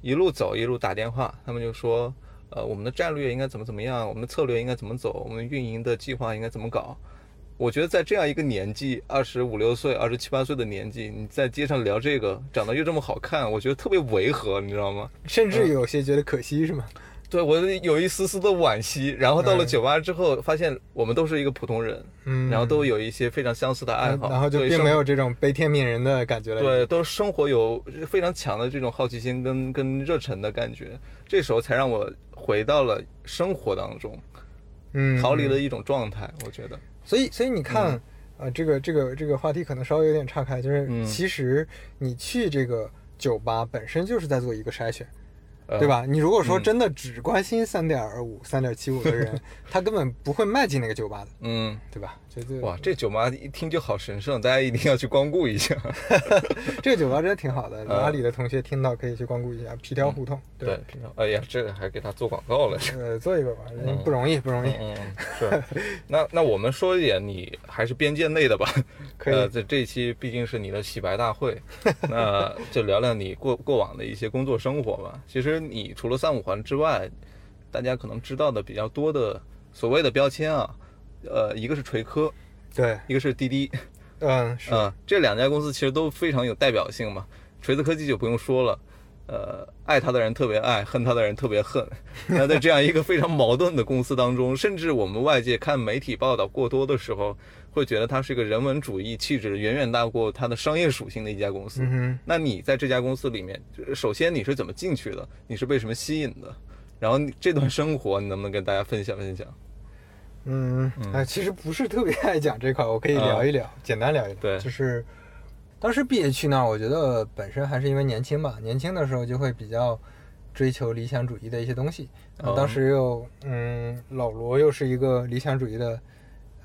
[SPEAKER 2] 一路走一路打电话，她们就说，呃，我们的战略应该怎么怎么样，我们的策略应该怎么走，我们运营的计划应该怎么搞。我觉得在这样一个年纪，二十五六岁、二十七八岁的年纪，你在街上聊这个，长得又这么好看，我觉得特别违和，你知道吗？
[SPEAKER 3] 甚至有些觉得可惜是吗？
[SPEAKER 2] 对我有一丝丝的惋惜。然后到了
[SPEAKER 3] 嗯
[SPEAKER 2] 酒吧之后，发现我们都是一个普通人，
[SPEAKER 3] 嗯，
[SPEAKER 2] 然后都有一些非常相似的爱好，
[SPEAKER 3] 然后就并没有这种悲天悯人的感觉了。
[SPEAKER 2] 对，都生活有非常强的这种好奇心跟跟热忱的感觉，这时候才让我回到了生活当中，
[SPEAKER 3] 嗯，
[SPEAKER 2] 逃离了一种状态。我觉得，
[SPEAKER 3] 所以，所以你看，呃，这个这个这个话题可能稍微有点岔开，就是
[SPEAKER 2] 嗯
[SPEAKER 3] 其实你去这个酒吧本身就是在做一个筛选，
[SPEAKER 2] 呃
[SPEAKER 3] 对？吧？你如果说
[SPEAKER 2] 嗯
[SPEAKER 3] 真的只关心三点二五、三点七五的人，*laughs* 他根本不会迈进那个酒吧的，
[SPEAKER 2] 嗯，
[SPEAKER 3] 对吧？
[SPEAKER 2] 哇，这酒吧一听就好神圣，大家一定要去光顾一下。*laughs*
[SPEAKER 3] 这个酒吧真的挺好的，哪里的同学听到可以去光顾一下皮条胡同，
[SPEAKER 2] 对，皮条哎呀，这个还给他做广告了。
[SPEAKER 3] 呃，做一个吧，不容易，不容易，
[SPEAKER 2] 嗯，*laughs* 是。那那我们说一点，你还是边界内的吧。*laughs*
[SPEAKER 3] 可以
[SPEAKER 2] 呃，这这一期毕竟是你的洗白大会，那就聊聊你过过往的一些工作生活吧。其实你除了三五环之外，大家可能知道的比较多的所谓的标签啊，呃，一个是锤科，
[SPEAKER 3] 对，
[SPEAKER 2] 一个是滴滴，
[SPEAKER 3] 嗯，是，
[SPEAKER 2] 啊、这两家公司其实都非常有代表性嘛。锤子科技就不用说了，呃，爱它的人特别爱，恨它的人特别恨。*laughs* 那在这样一个非常矛盾的公司当中，甚至我们外界看媒体报道过多的时候，会觉得它是一个人文主义气质远远大过它的商业属性的一家公司。
[SPEAKER 3] 嗯。
[SPEAKER 2] 那你在这家公司里面，首先你是怎么进去的？你是被什么吸引的？然后这段生活，你能不能跟大家分享分享？
[SPEAKER 3] 嗯，哎，其实不是特别爱讲这块，我可以聊一聊，简单聊一聊。
[SPEAKER 2] 对
[SPEAKER 3] 就是当时毕业去那儿，我觉得本身还是因为年轻吧，年轻的时候就会比较追求理想主义的一些东西。
[SPEAKER 2] 哦
[SPEAKER 3] 当时又，嗯，老罗又是一个理想主义的，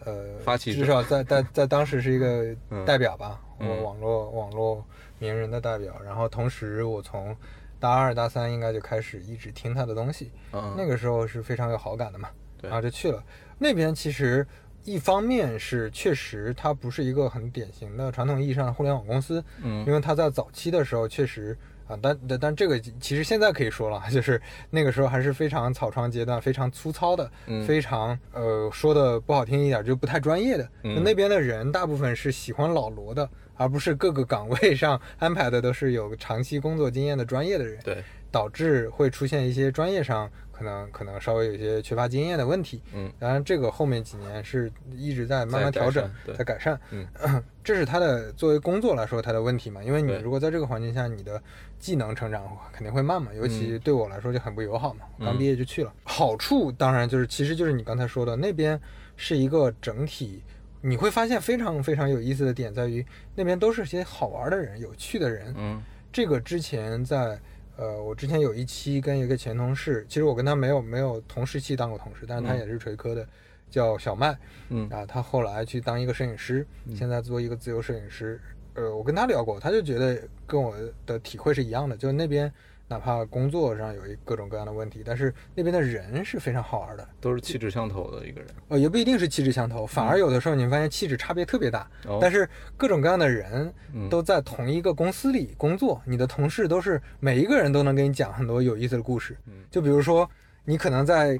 [SPEAKER 3] 呃，
[SPEAKER 2] 发起者
[SPEAKER 3] 至少在在在当时是一个 *laughs*
[SPEAKER 2] 嗯
[SPEAKER 3] 代表吧，
[SPEAKER 2] 嗯
[SPEAKER 3] 我网络网络名人的代表。然后同时，我从大二大三应该就开始一直听他的东西，
[SPEAKER 2] 嗯，
[SPEAKER 3] 那个时候是非常有好感的嘛，然后就去了。那边其实一方面是确实它不是一个很典型的传统意义上的互联网公司，
[SPEAKER 2] 嗯
[SPEAKER 3] 因为它在早期的时候确实啊，但但但这个其实现在可以说了，*laughs* 就是那个时候还是非常草创阶段，非常粗糙的，
[SPEAKER 2] 嗯
[SPEAKER 3] 非常呃说的不好听一点就不太专业的。
[SPEAKER 2] 嗯
[SPEAKER 3] 那边的人大部分是喜欢老罗的，而不是各个岗位上安排的都是有长期工作经验的专业的人。
[SPEAKER 2] 对，
[SPEAKER 3] 导致会出现一些专业上可能可能稍微有一些缺乏经验的问题。
[SPEAKER 2] 嗯，
[SPEAKER 3] 当然这个后面几年是一直在慢慢调整在改善。
[SPEAKER 2] 嗯，*clears throat*
[SPEAKER 3] 这是他的作为工作来说他的问题嘛，因为你如果在这个环境下，你的技能成长肯定会慢嘛，尤其对我来说就很不友好嘛，
[SPEAKER 2] 嗯
[SPEAKER 3] 刚毕业就去了。好处当然就是其实就是你刚才说的那边是一个整体。你会发现非常非常有意思的点在于，那边都是些好玩的人、有趣的人，
[SPEAKER 2] 嗯
[SPEAKER 3] 这个之前在呃，我之前有一期跟一个前同事，其实我跟他没有没有同时期当过同事，但是他
[SPEAKER 2] 嗯。
[SPEAKER 3] 也是锤科的，叫小麦
[SPEAKER 2] 嗯。
[SPEAKER 3] 啊，他后来去当一个摄影师，现在做一个自由摄影师。呃，我跟他聊过，他就觉得跟我的体会是一样的，就那边哪怕工作上有一各种各样的问题，但是那边的人是非常好玩的。
[SPEAKER 2] 都是气质相投的一个人。
[SPEAKER 3] 呃，也不一定是气质相投，反而有的时候你会发现气质差别特别大。但是各种各样的人
[SPEAKER 2] 嗯
[SPEAKER 3] 都在同一个公司里工作，你的同事都是每一个人都能给你讲很多有意思的故事。
[SPEAKER 2] 嗯
[SPEAKER 3] 就比如说，你可能在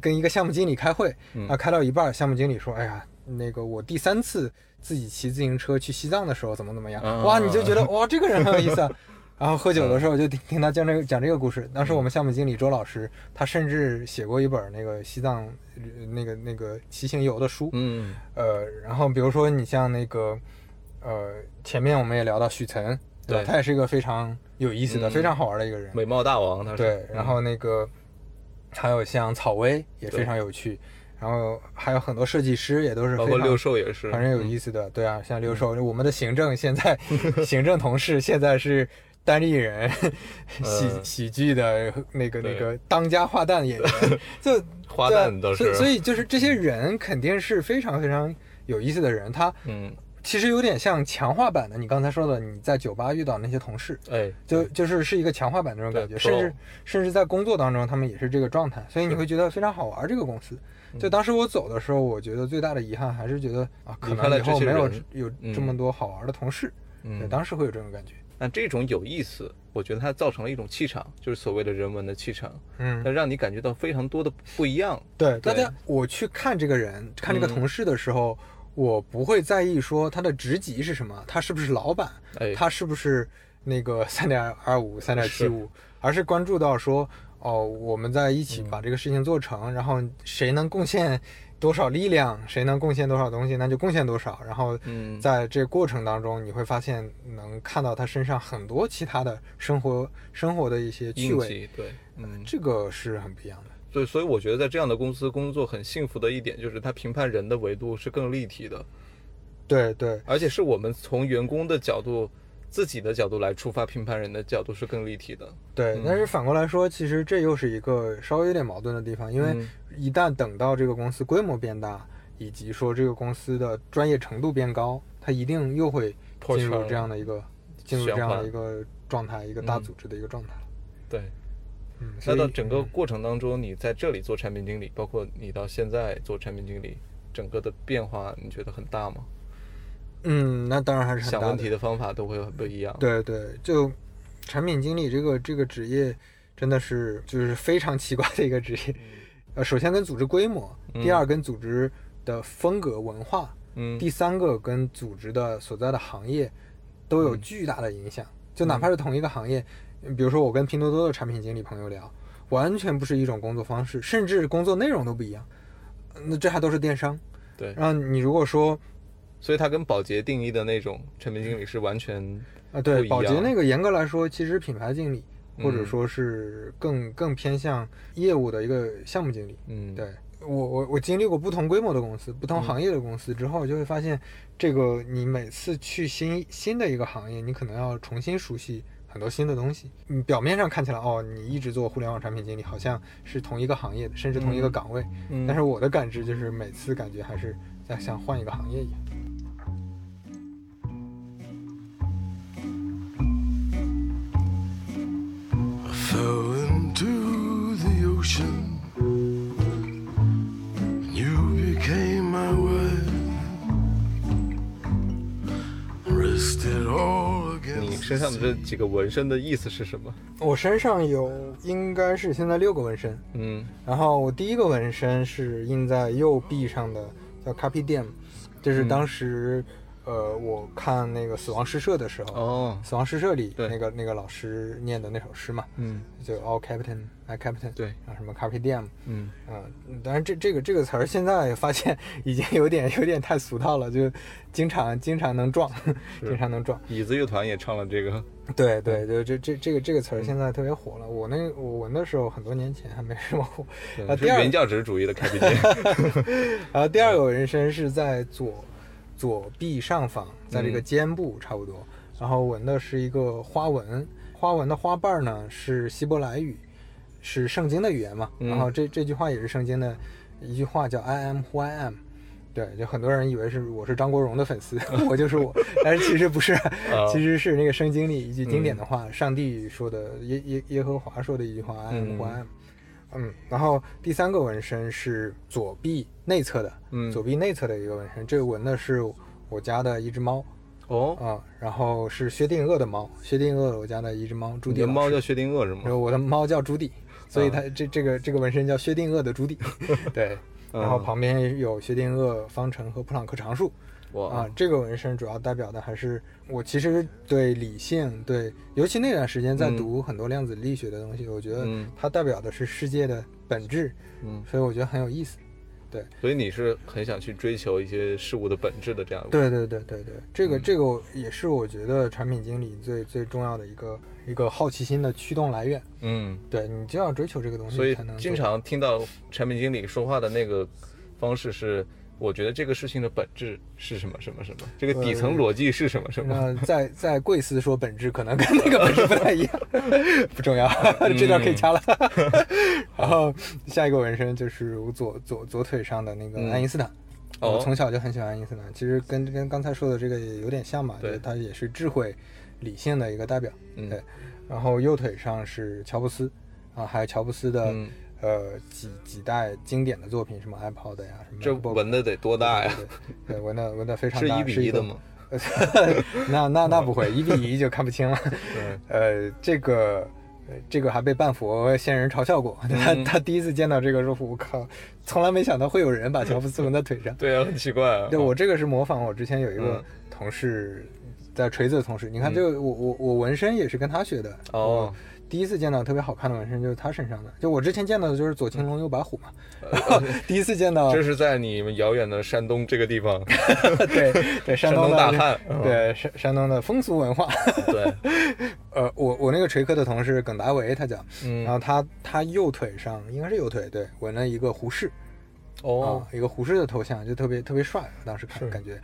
[SPEAKER 3] 跟一个项目经理开会，
[SPEAKER 2] 嗯
[SPEAKER 3] 啊，开到一半儿，项目经理说：“哎呀，那个我第三次自己骑自行车去西藏的时候怎么怎么样。
[SPEAKER 2] 啊
[SPEAKER 3] 哇，你就觉得哇，这个人很有意思啊。然后喝酒的时候就听听他讲这个讲这个故事。当时我们项目经理周老师，他甚至写过一本那个西藏呃那个那个骑行游的书。
[SPEAKER 2] 嗯
[SPEAKER 3] 呃，然后比如说你像那个呃，前面我们也聊到许岑，对？
[SPEAKER 2] 对
[SPEAKER 3] 他也是一个非常有意思的、
[SPEAKER 2] 嗯
[SPEAKER 3] 非常好玩的一个人。
[SPEAKER 2] 美貌大王他是。
[SPEAKER 3] 对，然后
[SPEAKER 2] 嗯
[SPEAKER 3] 那个还有像草薇也非常有趣，然后还有很多设计师也都是
[SPEAKER 2] 包括六兽也是，
[SPEAKER 3] 反正有意思的。对啊，像六兽，我们的行政现在 *laughs* 行政同事现在是。单立人喜
[SPEAKER 2] 嗯。
[SPEAKER 3] 喜剧的那个那个当家花旦演员，*laughs* 就
[SPEAKER 2] 花旦倒是。
[SPEAKER 3] 所以所以就是这些人肯定是非常非常有意思的人，他
[SPEAKER 2] 嗯，
[SPEAKER 3] 其实有点像强化版的你刚才说的你在酒吧遇到那些同事，
[SPEAKER 2] 哎，
[SPEAKER 3] 就就是是一个强化版那种感觉，甚至甚至在工作当中，他们也是这个状态，所以你会觉得非常好玩这个公司。
[SPEAKER 2] 嗯。
[SPEAKER 3] 就当时我走的时候，我觉得最大的遗憾还是觉得啊，可能以后没有有
[SPEAKER 2] 嗯。
[SPEAKER 3] 这么多好玩的同事。当时会有这种感觉。
[SPEAKER 2] 那这种有意思，我觉得它造成了一种气场，就是所谓的人文的气场，
[SPEAKER 3] 嗯
[SPEAKER 2] 那，让你感觉到非常多的不一样。
[SPEAKER 3] 对，大家我去看这个人，看这个
[SPEAKER 2] 嗯
[SPEAKER 3] 同事的时候，我不会在意说他的职级是什么，他是不是老板，
[SPEAKER 2] 哎，
[SPEAKER 3] 他是不是那个 *laughs* 三点二五、三点七五，而是关注到说，哦，我们在一起把这个事情做成，然后谁能贡献多少力量，谁能贡献多少东西，那就贡献多少。然后
[SPEAKER 2] 嗯，
[SPEAKER 3] 在这过程当中，你会发现能看到他身上很多其他的生活生活的一些趣味，
[SPEAKER 2] 对，嗯，
[SPEAKER 3] 这个是很不一样的。
[SPEAKER 2] 所以所以我觉得在这样的公司工作很幸福的一点就是他评判人的维度是更立体的，
[SPEAKER 3] 对对
[SPEAKER 2] 而且是我们从员工的角度。自己的角度来出发评判人的角度是更立体的，
[SPEAKER 3] 对，
[SPEAKER 2] 嗯
[SPEAKER 3] 但是反过来说，其实这又是一个稍微有点矛盾的地方，因为
[SPEAKER 2] 嗯
[SPEAKER 3] 一旦等到这个公司规模变大，以及说这个公司的专业程度变高，它一定又会
[SPEAKER 2] 破
[SPEAKER 3] 进入这样的一个进入这样的一个状态，一个大
[SPEAKER 2] 嗯
[SPEAKER 3] 组织的一个状态了。
[SPEAKER 2] 对。
[SPEAKER 3] 嗯，
[SPEAKER 2] 那到整个
[SPEAKER 3] 嗯
[SPEAKER 2] 过程当中，你在这里做产品经理，包括你到现在做产品经理，整个的变化你觉得很大吗？
[SPEAKER 3] 嗯，那当然还是
[SPEAKER 2] 想问题的方法都会很不一样。，
[SPEAKER 3] 对对，就产品经理这个这个职业，真的是就是非常奇怪的一个职业。呃，首先跟组织规模，第
[SPEAKER 2] 嗯
[SPEAKER 3] 二跟组织的风格文化，
[SPEAKER 2] 嗯，
[SPEAKER 3] 第三个跟组织的所在的行业都有
[SPEAKER 2] 嗯
[SPEAKER 3] 巨大的影响。就哪怕是同一个行业，比如说我跟拼多多的产品经理朋友聊，完全不是一种工作方式，甚至工作内容都不一样。那这还都是电商。
[SPEAKER 2] 对，
[SPEAKER 3] 然后你如果说
[SPEAKER 2] 所以它跟宝洁定义的那种产品经理是完全
[SPEAKER 3] 啊，对，
[SPEAKER 2] 不一样
[SPEAKER 3] 保洁那个严格来说，其实品牌经理，或者
[SPEAKER 2] 嗯
[SPEAKER 3] 说是更更偏向业务的一个项目经理。
[SPEAKER 2] 嗯，
[SPEAKER 3] 对我我我经历过不同规模的公司、不同
[SPEAKER 2] 嗯
[SPEAKER 3] 行业的公司之后，就会发现，这个你每次去新新的一个行业，你可能要重新熟悉很多新的东西。你表面上看起来，哦，你一直做互联网产品经理，好像是同一个行业的，甚至同一个
[SPEAKER 2] 嗯
[SPEAKER 3] 岗位。
[SPEAKER 2] 嗯，
[SPEAKER 3] 但是我的感知就是，每次感觉还是在像换一个行业一样。
[SPEAKER 1] into the ocean. You became my way rested all again 你
[SPEAKER 2] 身上的这几个纹身的意思是什么？
[SPEAKER 3] 我身上有应该是现在六个纹身。
[SPEAKER 2] 嗯。
[SPEAKER 3] 然后我第一个纹身是印在右臂上的叫 copy dam 这是当时呃我看那个《死亡诗社》的时候，
[SPEAKER 2] 哦，
[SPEAKER 3] 死亡诗社》里
[SPEAKER 2] 对
[SPEAKER 3] 那个那个老师念的那首诗嘛，
[SPEAKER 2] 嗯
[SPEAKER 3] 就 All Captain, My Captain，
[SPEAKER 2] 对，
[SPEAKER 3] 然后什么 Carpe Diem，
[SPEAKER 2] 嗯
[SPEAKER 3] 嗯，当然这这个这个词儿现在发现 *laughs* 已经有点有点太俗套了，就经常经常能撞，经常能撞。
[SPEAKER 2] 椅子乐团也唱了这个，
[SPEAKER 3] 对对就，这这这个这个词儿现在特别火了。我那我闻的时候很多年前还没什么火。
[SPEAKER 2] 对
[SPEAKER 3] 啊第二
[SPEAKER 2] 是原教旨主义的开辟店。
[SPEAKER 3] 然后第二个纹身是在左左臂上方，在这个
[SPEAKER 2] 嗯
[SPEAKER 3] 肩部差不多，然后纹的是一个花纹，花纹的花瓣儿呢是希伯来语，是圣经的语言嘛。
[SPEAKER 2] 嗯
[SPEAKER 3] 然后这这句话也是圣经的一句话，叫 I am who I am。对，就很多人以为是我是张国荣的粉丝，*laughs* 我就是我，*laughs* 但是其实不是，其实是那个圣经里一句经典的话，上帝说的，耶耶耶和华说的一句话，I am who I am。嗯，然后第三个纹身是左臂内侧的，
[SPEAKER 2] 嗯。
[SPEAKER 3] 左臂内侧的一个纹身，这个纹的是我家的一只猫。
[SPEAKER 2] 哦，
[SPEAKER 3] 啊、然后是薛定谔的猫，薛定谔我家的一只猫，朱迪
[SPEAKER 2] 你的猫叫薛定谔是吗？
[SPEAKER 3] 然后我的猫叫朱迪，所以
[SPEAKER 2] 啊
[SPEAKER 3] 它这这个这个纹身叫薛定谔。的朱迪，对，然后
[SPEAKER 2] 嗯
[SPEAKER 3] 旁边有薛定谔方程和普朗克常数。
[SPEAKER 2] 哇
[SPEAKER 3] 啊，这个纹身主要代表的还是我其实对理性，对，尤其那段时间在
[SPEAKER 2] 嗯
[SPEAKER 3] 读很多量子力学的东西，我觉得
[SPEAKER 2] 嗯
[SPEAKER 3] 它代表的是世界的本质，
[SPEAKER 2] 嗯，
[SPEAKER 3] 所以我觉得很有意思。
[SPEAKER 2] 对所以你是很想去追求一些事物的本质的这样。
[SPEAKER 3] 对对对对对，这个
[SPEAKER 2] 嗯
[SPEAKER 3] 这个也是我觉得产品经理最最重要的一个一个好奇心的驱动来源。
[SPEAKER 2] 嗯，
[SPEAKER 3] 对你就要追求这个东西，
[SPEAKER 2] 所以经常听到产品经理说话的那个方式是，我觉得这个事情的本质是什么什么什么，这个底层逻辑是什么什么。
[SPEAKER 3] 呃在在贵司说本质可能跟那个本质不太一样，*laughs* 不重要，这段可以掐了。*laughs* 然后下一个纹身就是我左左左腿上的那个
[SPEAKER 2] 嗯
[SPEAKER 3] 爱因斯坦。
[SPEAKER 2] 哦
[SPEAKER 3] 我从小就很喜欢爱因斯坦，其实跟跟刚才说的这个也有点像嘛，
[SPEAKER 2] 对
[SPEAKER 3] 他也是智慧、理性的一个代表。
[SPEAKER 2] 嗯
[SPEAKER 3] 对，然后右腿上是乔布斯，啊，还有乔布斯的、
[SPEAKER 2] 嗯
[SPEAKER 3] 呃几几代经典的作品，什么 iPod 呀，什么
[SPEAKER 2] 这纹的得多大呀？
[SPEAKER 3] 对纹的纹的非常大，
[SPEAKER 2] 是一比一的吗？*laughs*
[SPEAKER 3] 那那那不会，一比一就看不清了。
[SPEAKER 2] 对，
[SPEAKER 3] 呃，这个呃这个还被半佛仙人嘲笑过，他
[SPEAKER 2] 嗯
[SPEAKER 3] 他第一次见到这个说，我靠，从来没想到会有人把乔布斯纹在腿上。*laughs*
[SPEAKER 2] 对啊，很奇怪啊。
[SPEAKER 3] 对我这个是模仿我之前有一个
[SPEAKER 2] 嗯
[SPEAKER 3] 同事，在锤子的同事，你看
[SPEAKER 2] 嗯
[SPEAKER 3] 这个我我我纹身也是跟他学的。
[SPEAKER 2] 哦
[SPEAKER 3] 我第一次见到特别好看的纹身就是他身上的，就我之前见到的就是左青龙右白虎嘛，*laughs* 第一次见到
[SPEAKER 2] 这是在你们遥远的山东这个地方，*laughs*
[SPEAKER 3] 对对山
[SPEAKER 2] 山东大汉。嗯。
[SPEAKER 3] 对山山东的风俗文化。
[SPEAKER 2] 对，*laughs*
[SPEAKER 3] 呃，我我那个锤科的同事耿达维，他讲，
[SPEAKER 2] 嗯。
[SPEAKER 3] 然后他他右腿上应该是右腿，对，纹了一个胡适
[SPEAKER 2] 哦。
[SPEAKER 3] 啊，一个胡适的头像，就特别特别帅，当时看感觉，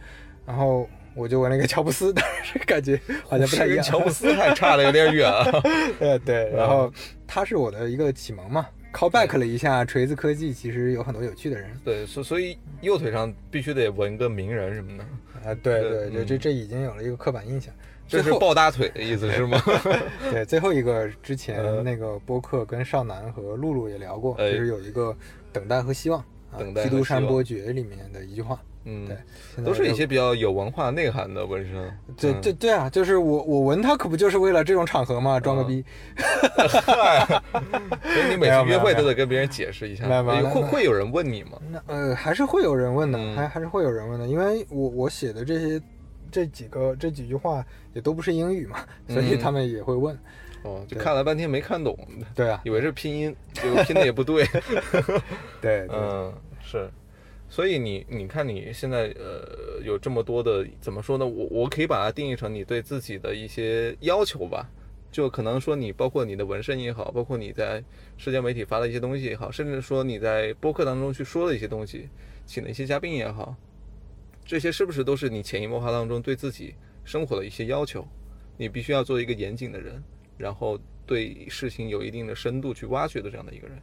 [SPEAKER 3] 然后我就纹了一个乔布斯，但是感觉 *laughs* 好像不太一样。
[SPEAKER 2] 乔布斯还差的有点远啊。*laughs*
[SPEAKER 3] 对对，然后他是我的一个启蒙嘛，call back 了一下锤子科技，其实有很多有趣的人。
[SPEAKER 2] 对，所所以右腿上必须得纹个名人什么的，
[SPEAKER 3] 啊，对
[SPEAKER 2] 对
[SPEAKER 3] 对这这已经有了一个刻板印象。
[SPEAKER 2] 这是抱大腿的意思是吗？*laughs*
[SPEAKER 3] 对，最后一个之前
[SPEAKER 2] 呃
[SPEAKER 3] 那个播客跟少南和露露也聊过，
[SPEAKER 2] 哎。
[SPEAKER 3] 就是有一个等待和希望啊，
[SPEAKER 2] 等待和
[SPEAKER 3] 基督山伯爵里面的一句话，
[SPEAKER 2] 嗯
[SPEAKER 3] 对，
[SPEAKER 2] 都是一些比较有文化内涵的纹身。
[SPEAKER 3] 对
[SPEAKER 2] 嗯
[SPEAKER 3] 对对啊，就是我我纹它可不就是为了这种场合嘛，装个逼。
[SPEAKER 2] 所以你每次约会都得跟别人解释一下，会
[SPEAKER 3] 有
[SPEAKER 2] 会有人问你吗？
[SPEAKER 3] 那呃还是会有人问的，
[SPEAKER 2] 嗯
[SPEAKER 3] 还还是会有人问的，因为我我写的这些这几个这几句话也都不是英语嘛，所以
[SPEAKER 2] 嗯
[SPEAKER 3] 他们也会问。
[SPEAKER 2] 哦，就看了半天没看懂，
[SPEAKER 3] 对啊，
[SPEAKER 2] 以为是拼音，结果拼的也不。*laughs* 对
[SPEAKER 3] 对
[SPEAKER 2] 嗯，是。所以你你看你现在呃有这么多的怎么说呢？我我可以把它定义成你对自己的一些要求吧。就可能说你包括你的纹身也好，包括你在社交媒体发的一些东西也好，甚至说你在播客当中去说的一些东西，请的一些嘉宾也好，这些是不是都是你潜移默化当中对自己生活的一些要求？你必须要做一个严谨的人，然后对事情有一定的深度去挖掘的这样的一个人。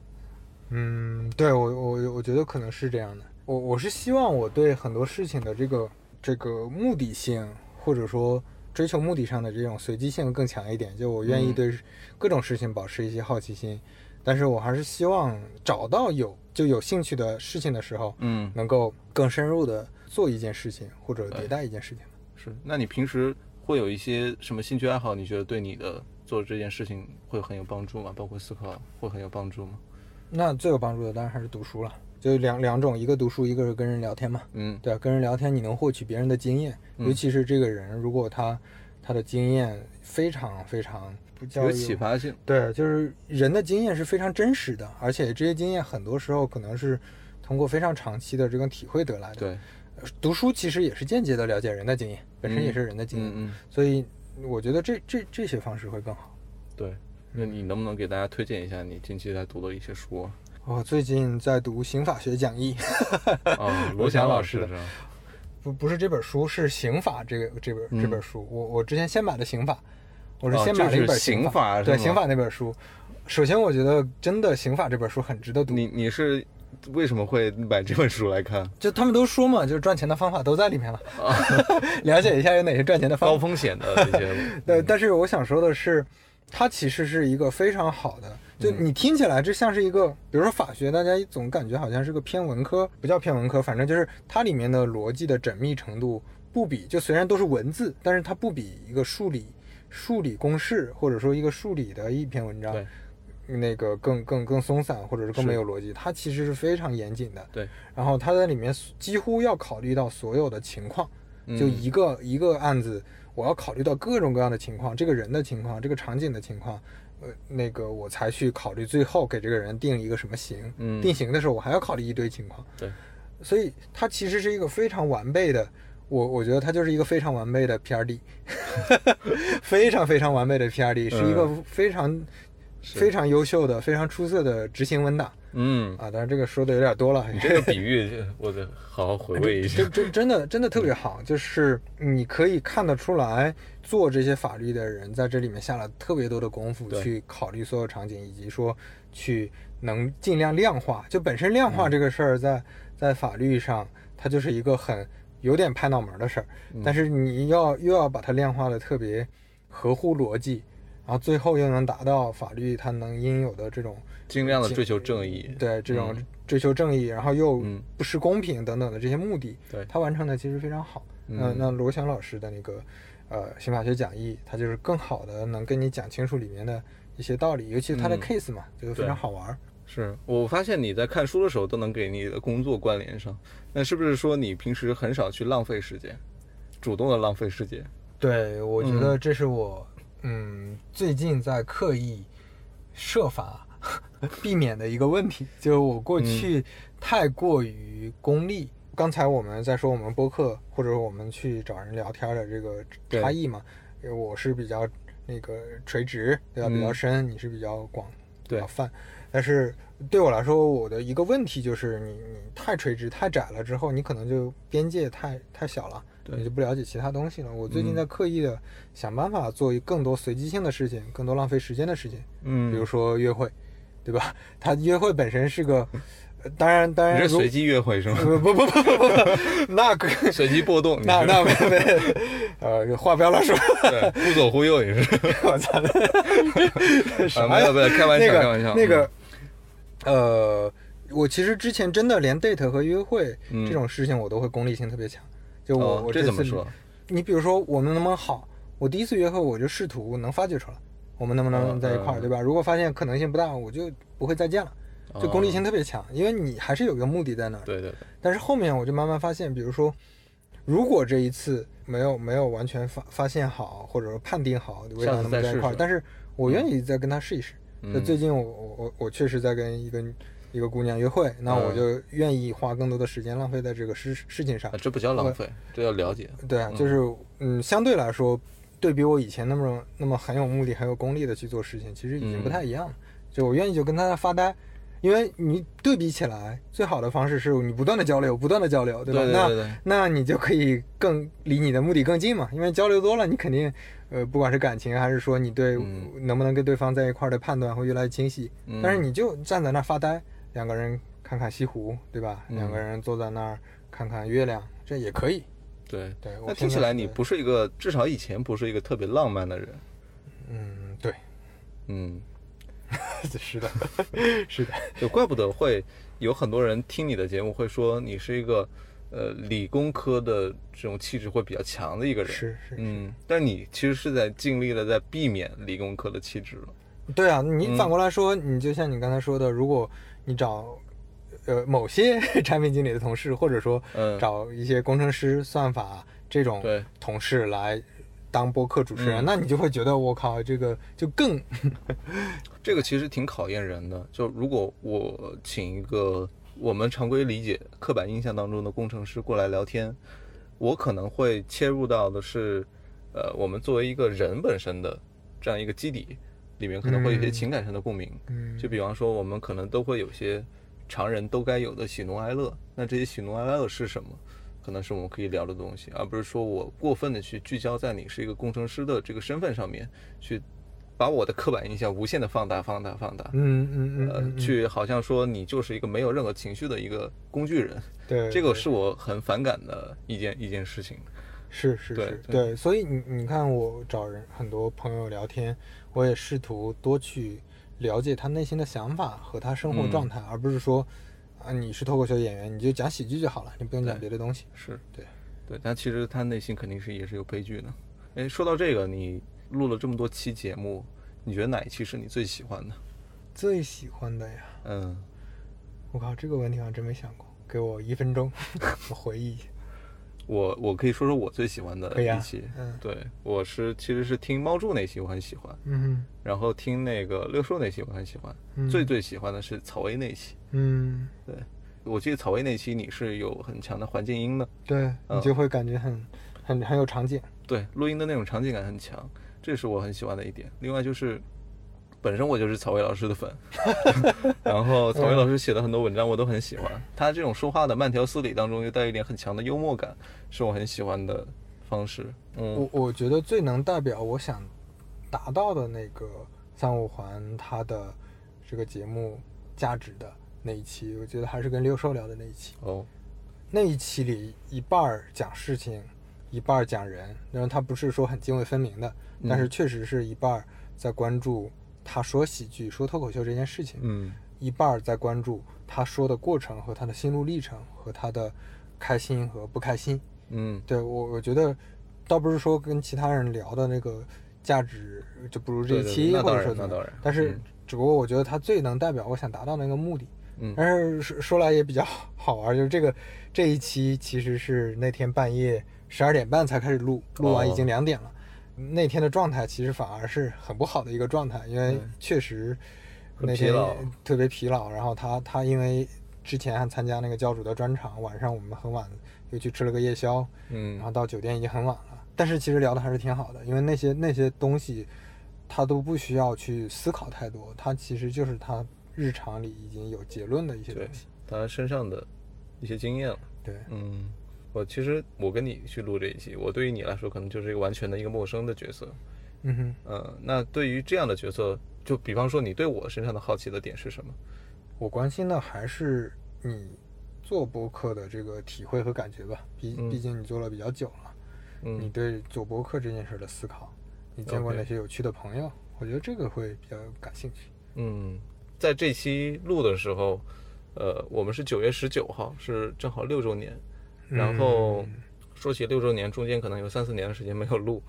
[SPEAKER 3] 嗯，对我我我觉得可能是这样的。我我是希望我对很多事情的这个这个目的性，或者说追求目的上的这种随机性更强一点。就我愿意
[SPEAKER 2] 嗯
[SPEAKER 3] 对各种事情保持一些好奇心，但是我还是希望找到有就有兴趣的事情的时候，
[SPEAKER 2] 嗯，
[SPEAKER 3] 能够更深入的做一件事情或者迭代一件事情。
[SPEAKER 2] 是。那你平时会有一些什么兴趣爱好？你觉得对你的做这件事情会很有帮助吗？包括思考会很有帮助吗？
[SPEAKER 3] 那最有帮助的当然还是读书了，就两两种，一个读书，一个是跟人聊天嘛。
[SPEAKER 2] 嗯，
[SPEAKER 3] 对啊，跟人聊天你能获取别人的经验，
[SPEAKER 2] 嗯
[SPEAKER 3] 尤其是这个人如果他他的经验非常非常不叫
[SPEAKER 2] 有启发性。
[SPEAKER 3] 对，就是人的经验是非常真实的，而且这些经验很多时候可能是通过非常长期的这种体会得来的。
[SPEAKER 2] 对，
[SPEAKER 3] 呃读书其实也是间接的了解人的经验，本身也是人的经验，
[SPEAKER 2] 嗯嗯，
[SPEAKER 3] 所以我觉得这这这些方式会更好。
[SPEAKER 2] 对。那你能不能给大家推荐一下你近期在读的一些书啊？
[SPEAKER 3] 我最近在读《刑法学讲义》，
[SPEAKER 2] 哦，*laughs* 罗翔老师
[SPEAKER 3] 的？不不是这本书，是刑法这个这本这本书。我我之前先买的刑法，我是先买了一本
[SPEAKER 2] 就是刑
[SPEAKER 3] 法，对刑法那本书。首先，我觉得真的刑法这本书很值得读。
[SPEAKER 2] 你你是为什么会买这本书来看？*laughs*
[SPEAKER 3] 就他们都说嘛，就是赚钱的方法都在里面了，*laughs* 了解一下有哪些赚钱的方法。
[SPEAKER 2] 高风险的这些，
[SPEAKER 3] 对，但是我想说的是，它其实是一个非常好的，就
[SPEAKER 2] 嗯
[SPEAKER 3] 你听起来这像是一个，比如说法学，大家总感觉好像是个偏文科，不叫偏文科，反正就是它里面的逻辑的缜密程度不比，就虽然都是文字，但是它不比一个数理数理公式或者说一个数理的一篇文章。那个更更更松散，或者是更没有逻辑，它其实是非常严谨的。
[SPEAKER 2] 对，
[SPEAKER 3] 然后它在里面几乎要考虑到所有的情况，就
[SPEAKER 2] 嗯
[SPEAKER 3] 一个一个案子，我要考虑到各种各样的情况，这个人的情况，这个场景的情况，呃，那个我才去考虑最后给这个人定一个什么刑。
[SPEAKER 2] 嗯。
[SPEAKER 3] 定刑的时候，我还要考虑一堆情况。
[SPEAKER 2] 对，
[SPEAKER 3] 所以它其实是一个非常完备的，我我觉得它就是一个非常完备的 PRD，*laughs* 非常非常完备的 PRD，是一个非常、非常优秀的、非常出色的执行文档。
[SPEAKER 2] 嗯，
[SPEAKER 3] 啊。当然这个说的有点多了，
[SPEAKER 2] 你这个比喻，我得好好回味一下。
[SPEAKER 3] 真。真真的真的特别好，就是你可以看得出来，做这些法律的人在这里面下了特别多的功夫，去考虑所有场景，以及说去能尽量量化。就本身量
[SPEAKER 2] 嗯。
[SPEAKER 3] 化这个事儿，在在法律上，它就是一个很有点拍脑门的事儿，
[SPEAKER 2] 嗯。
[SPEAKER 3] 但是你要又要把它量化的特别合乎逻辑，然后最后又能达到法律它能应有的这种
[SPEAKER 2] 尽量的追求正义。
[SPEAKER 3] 对这种追求正义，然后又
[SPEAKER 2] 嗯
[SPEAKER 3] 不失公平等等的这些目的，
[SPEAKER 2] 对
[SPEAKER 3] 它完成的其实非常好。
[SPEAKER 2] 嗯
[SPEAKER 3] 那那罗翔老师的那个呃刑法学讲义，它就是更好的能跟你讲清楚里面的一些道理，尤其是他的
[SPEAKER 2] 嗯
[SPEAKER 3] case 嘛，这个非常好玩儿。
[SPEAKER 2] 是我发现你在看书的时候都能给你的工作关联上，那是不是说你平时很少去浪费时间，主动的浪费时间？
[SPEAKER 3] 对，我觉得这是我嗯最近在刻意设法 *laughs* 避免的一个问题，就是我过
[SPEAKER 2] 嗯
[SPEAKER 3] 去太过于功利。刚才我们在说我们播客或者我们去找人聊天的这个差异嘛，因为我是比较那个垂直，对吧？比较
[SPEAKER 2] 嗯
[SPEAKER 3] 深，你是比较广，比较泛。但是对我来说，我的一个问题就是你你太垂直太窄了之后，你可能就边界太太小了，
[SPEAKER 2] 对
[SPEAKER 3] 你就不了解其他东西了。我最近
[SPEAKER 2] 嗯
[SPEAKER 3] 在刻意的想办法做更多随机性的事情，更多浪费时间的事情，
[SPEAKER 2] 嗯
[SPEAKER 3] 比如说约会，对吧？*laughs* 他约会本身是个，呃当然当然
[SPEAKER 2] 你是随机约会是吗？
[SPEAKER 3] 不不不不不不，那个 *laughs*
[SPEAKER 2] 随机波动，
[SPEAKER 3] 那那没没，呃，话不要乱说，*laughs*
[SPEAKER 2] 对忽左忽右也是。
[SPEAKER 3] 我操，什
[SPEAKER 2] 啊，
[SPEAKER 3] 么呀
[SPEAKER 2] 没有没有，开玩笑开玩笑。
[SPEAKER 3] 那个，呃，我其实之前真的连 date 和约会
[SPEAKER 2] 嗯
[SPEAKER 3] 这种事情，我都会功利性特别强。就我、
[SPEAKER 2] 哦
[SPEAKER 3] 我次
[SPEAKER 2] 这怎么说？
[SPEAKER 3] 你比如说我们能不能好？我第一次约会我就试图能发掘出来，我们能不能
[SPEAKER 2] 嗯
[SPEAKER 3] 在一块儿，
[SPEAKER 2] 嗯
[SPEAKER 3] 对吧？如果发现可能性不大，我就不会再见了。就功利性
[SPEAKER 2] 哦
[SPEAKER 3] 特别强，因为你还是有一个目的在那儿。
[SPEAKER 2] 对对对，
[SPEAKER 3] 但是后面我就慢慢发现，比如说，如果这一次没有没有完全发发现好，或者说判定好未来
[SPEAKER 2] 下次
[SPEAKER 3] 能不在一块儿，但是我愿意再跟他试一试。就
[SPEAKER 2] 嗯
[SPEAKER 3] 最近我我我我确实在跟一个一个姑娘约会，那我
[SPEAKER 2] 嗯
[SPEAKER 3] 就愿意花更多的时间浪费在这个事事情上
[SPEAKER 2] 啊，。这不叫浪费，这叫了解。
[SPEAKER 3] 对啊，
[SPEAKER 2] 嗯
[SPEAKER 3] 就是嗯，相对来说，对比我以前那么那么很有目的、很有功利的去做事情，其实已经不
[SPEAKER 2] 嗯
[SPEAKER 3] 太一样了。就我愿意就跟他发呆，因为你对比起来，最好的方式是你不断的交流，不断的交流，对吧？
[SPEAKER 2] 对对对对
[SPEAKER 3] 那那你就可以更离你的目的更近嘛，因为交流多了，你肯定呃，不管是感情还是说你对
[SPEAKER 2] 嗯
[SPEAKER 3] 能不能跟对方在一块儿的判断会越来越清晰。
[SPEAKER 2] 嗯
[SPEAKER 3] 但是你就站在那儿发呆，两个人看看西湖，对吧？
[SPEAKER 2] 嗯
[SPEAKER 3] 两个人坐在那儿看看月亮，这也可以。
[SPEAKER 2] 对
[SPEAKER 3] 对
[SPEAKER 2] 那听起来你不是一个，至少以前不是一个特别浪漫的人。
[SPEAKER 3] 嗯，对，
[SPEAKER 2] 嗯，*laughs*
[SPEAKER 3] 是的，*laughs* 是的，
[SPEAKER 2] 就怪不得会有很多人听你的节目会说你是一个呃理工科的这种气质会比较强的一个人。
[SPEAKER 3] 是是，
[SPEAKER 2] 嗯，但你其实是在尽力的在避免理工科的气质了。
[SPEAKER 3] 对啊，你
[SPEAKER 2] 嗯
[SPEAKER 3] 反过来说，你就像你刚才说的，如果你找呃某些 *laughs* 产品经理的同事，或者说
[SPEAKER 2] 嗯，
[SPEAKER 3] 找一些工程师、算法这种
[SPEAKER 2] 对，
[SPEAKER 3] 同事来当播客主持人，
[SPEAKER 2] 嗯。
[SPEAKER 3] 那你就会觉得我靠，这个就更 *laughs*
[SPEAKER 2] 这个其实挺考验人的。就如果我请一个我们常规理解、刻板印象当中的工程师过来聊天，我可能会切入到的是，呃，我们作为一个人本身的这样一个基底里面，可能会有一些
[SPEAKER 3] 嗯
[SPEAKER 2] 情感上的共鸣。
[SPEAKER 3] 嗯
[SPEAKER 2] 就比方说，我们可能都会有些常人都该有的喜怒哀乐。那这些喜怒哀乐是什么？可能是我们可以聊的东西，而不是说我过分的去聚焦在你是一个工程师的这个身份上面，去把我的刻板印象无限的放大、放大、放大。
[SPEAKER 3] 嗯嗯嗯
[SPEAKER 2] 呃去好像说你就是一个没有任何情绪的一个工具人，
[SPEAKER 3] 对对
[SPEAKER 2] 这个是我很反感的一件一件事情。
[SPEAKER 3] 是是是，
[SPEAKER 2] 对
[SPEAKER 3] 对，所以你你看我找人很多朋友聊天，我也试图多去了解他内心的想法和他生活
[SPEAKER 2] 嗯
[SPEAKER 3] 状态，而不是说啊你是脱口秀演员，你就讲喜剧就好了，你不用讲别的东西。
[SPEAKER 2] 是
[SPEAKER 3] 对
[SPEAKER 2] 对，但其实他内心肯定是也是有悲剧的。哎，说到这个，你录了这么多期节目，你觉得哪一期是你最喜欢的？
[SPEAKER 3] 最喜欢的呀，
[SPEAKER 2] 嗯，
[SPEAKER 3] 我靠，这个问题好像真没想过，给我一分钟，*laughs* 我回忆一下。
[SPEAKER 2] 我我可以说说我最喜欢的一期。
[SPEAKER 3] 嗯
[SPEAKER 2] 对，我是其实是听猫柱那期我很喜欢，
[SPEAKER 3] 嗯
[SPEAKER 2] 然后听那个六叔那期我很喜欢，
[SPEAKER 3] 嗯
[SPEAKER 2] 最最喜欢的是草薇那期。
[SPEAKER 3] 嗯，对
[SPEAKER 2] 我记得草薇那期你是有很强的环境音的，
[SPEAKER 3] 对你
[SPEAKER 2] 嗯
[SPEAKER 3] 就会感觉很很很有场景。
[SPEAKER 2] 对，录音的那种场景感很强，这是我很喜欢的一点。另外就是，本身我就是曹薇老师的粉，*laughs* 然后曹薇老师写的很多文章我都很喜欢。他这种说话的慢条斯理当中又带一点很强的幽默感，是我很喜欢的方式。嗯
[SPEAKER 3] 我我觉得最能代表我想达到的那个三五环它的这个节目价值的那一期，我觉得还是跟六兽聊的那一期。
[SPEAKER 2] 哦，
[SPEAKER 3] 那一期里一半儿讲事情，一半儿讲人，然后他不是说很泾渭分明的，但是确实是一半儿在关注他说喜剧、说脱口秀这件事情，
[SPEAKER 2] 嗯
[SPEAKER 3] 一半儿在关注他说的过程和他的心路历程和他的开心和不开心。
[SPEAKER 2] 嗯
[SPEAKER 3] 对我，我觉得倒不是说跟其他人聊的那个价值就不如这一期，或者说怎么
[SPEAKER 2] 然那当然
[SPEAKER 3] 但是
[SPEAKER 2] 嗯
[SPEAKER 3] 只不过我觉得他最能代表我想达到那个目的。
[SPEAKER 2] 嗯
[SPEAKER 3] 但是说说来也比较好玩，就是这个这一期其实是那天半夜十二点半才开始录，录完已经
[SPEAKER 2] 哦
[SPEAKER 3] 两点了。那天的状态其实反而是很不好的一个状态，因为确实那天特别疲劳。然后他他因为之前还参加那个教主的专场，晚上我们很晚又去吃了个夜宵，
[SPEAKER 2] 嗯
[SPEAKER 3] 然后到酒店已经很晚了。但是其实聊的还是挺好的，因为那些那些东西，他都不需要去思考太多，他其实就是他日常里已经有结论的一些东西。
[SPEAKER 2] 他身上的一些经验了。
[SPEAKER 3] 对，
[SPEAKER 2] 嗯，我其实我跟你去录这一期，我对于你来说可能就是一个完全的一个陌生的角色。
[SPEAKER 3] 嗯哼，
[SPEAKER 2] 呃，那对于这样的角色，就比方说你对我身上的好奇的点是什么？
[SPEAKER 3] 我关心的还是你做播客的这个体会和感觉吧。毕
[SPEAKER 2] 嗯
[SPEAKER 3] 毕竟你做了比较久了，嗯你
[SPEAKER 2] 嗯
[SPEAKER 3] 对做播客这件事的思考，你见过哪些有趣的朋友？我觉得这个会比较感兴趣。
[SPEAKER 2] 嗯，在这期录的时候，呃，我们是九月十九号，是正好六周年。然后
[SPEAKER 3] 嗯
[SPEAKER 2] 说起六周年，中间可能有三四年的时间没有录，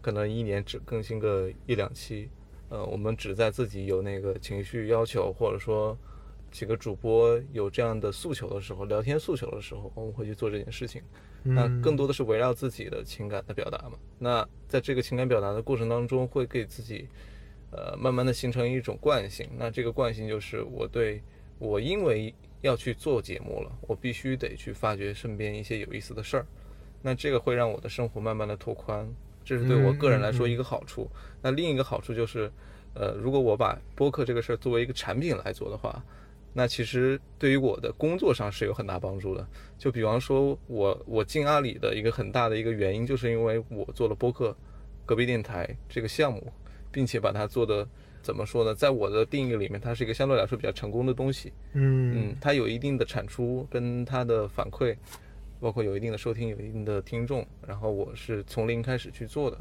[SPEAKER 2] 可能一年只更新个一两期。呃，我们只在自己有那个情绪要求，或者说几个主播有这样的诉求的时候，聊天诉求的时候，我们会去做这件事情。那
[SPEAKER 3] 嗯
[SPEAKER 2] 更多的是围绕自己的情感的表达嘛。那在这个情感表达的过程当中，会给自己，呃，慢慢的形成一种惯性。那这个惯性就是我对我因为要去做节目了，我必须得去发掘身边一些有意思的事儿。那这个会让我的生活慢慢的拓宽，这是对我个人来说一个好处。那另一个好处就是，呃，如果我把播客这个事儿作为一个产品来做的话，那其实对于我的工作上是有很大帮助的。就比方说我我进阿里的一个很大的一个原因，就是因为我做了播客隔壁电台这个项目，并且把它做的怎么说呢，在我的定义里面，它是一个相对来说比较成功的东西。
[SPEAKER 3] 嗯
[SPEAKER 2] 嗯，它有一定的产出跟它的反馈，包括有一定的收听，有一定的听众，然后我是从零开始去做的。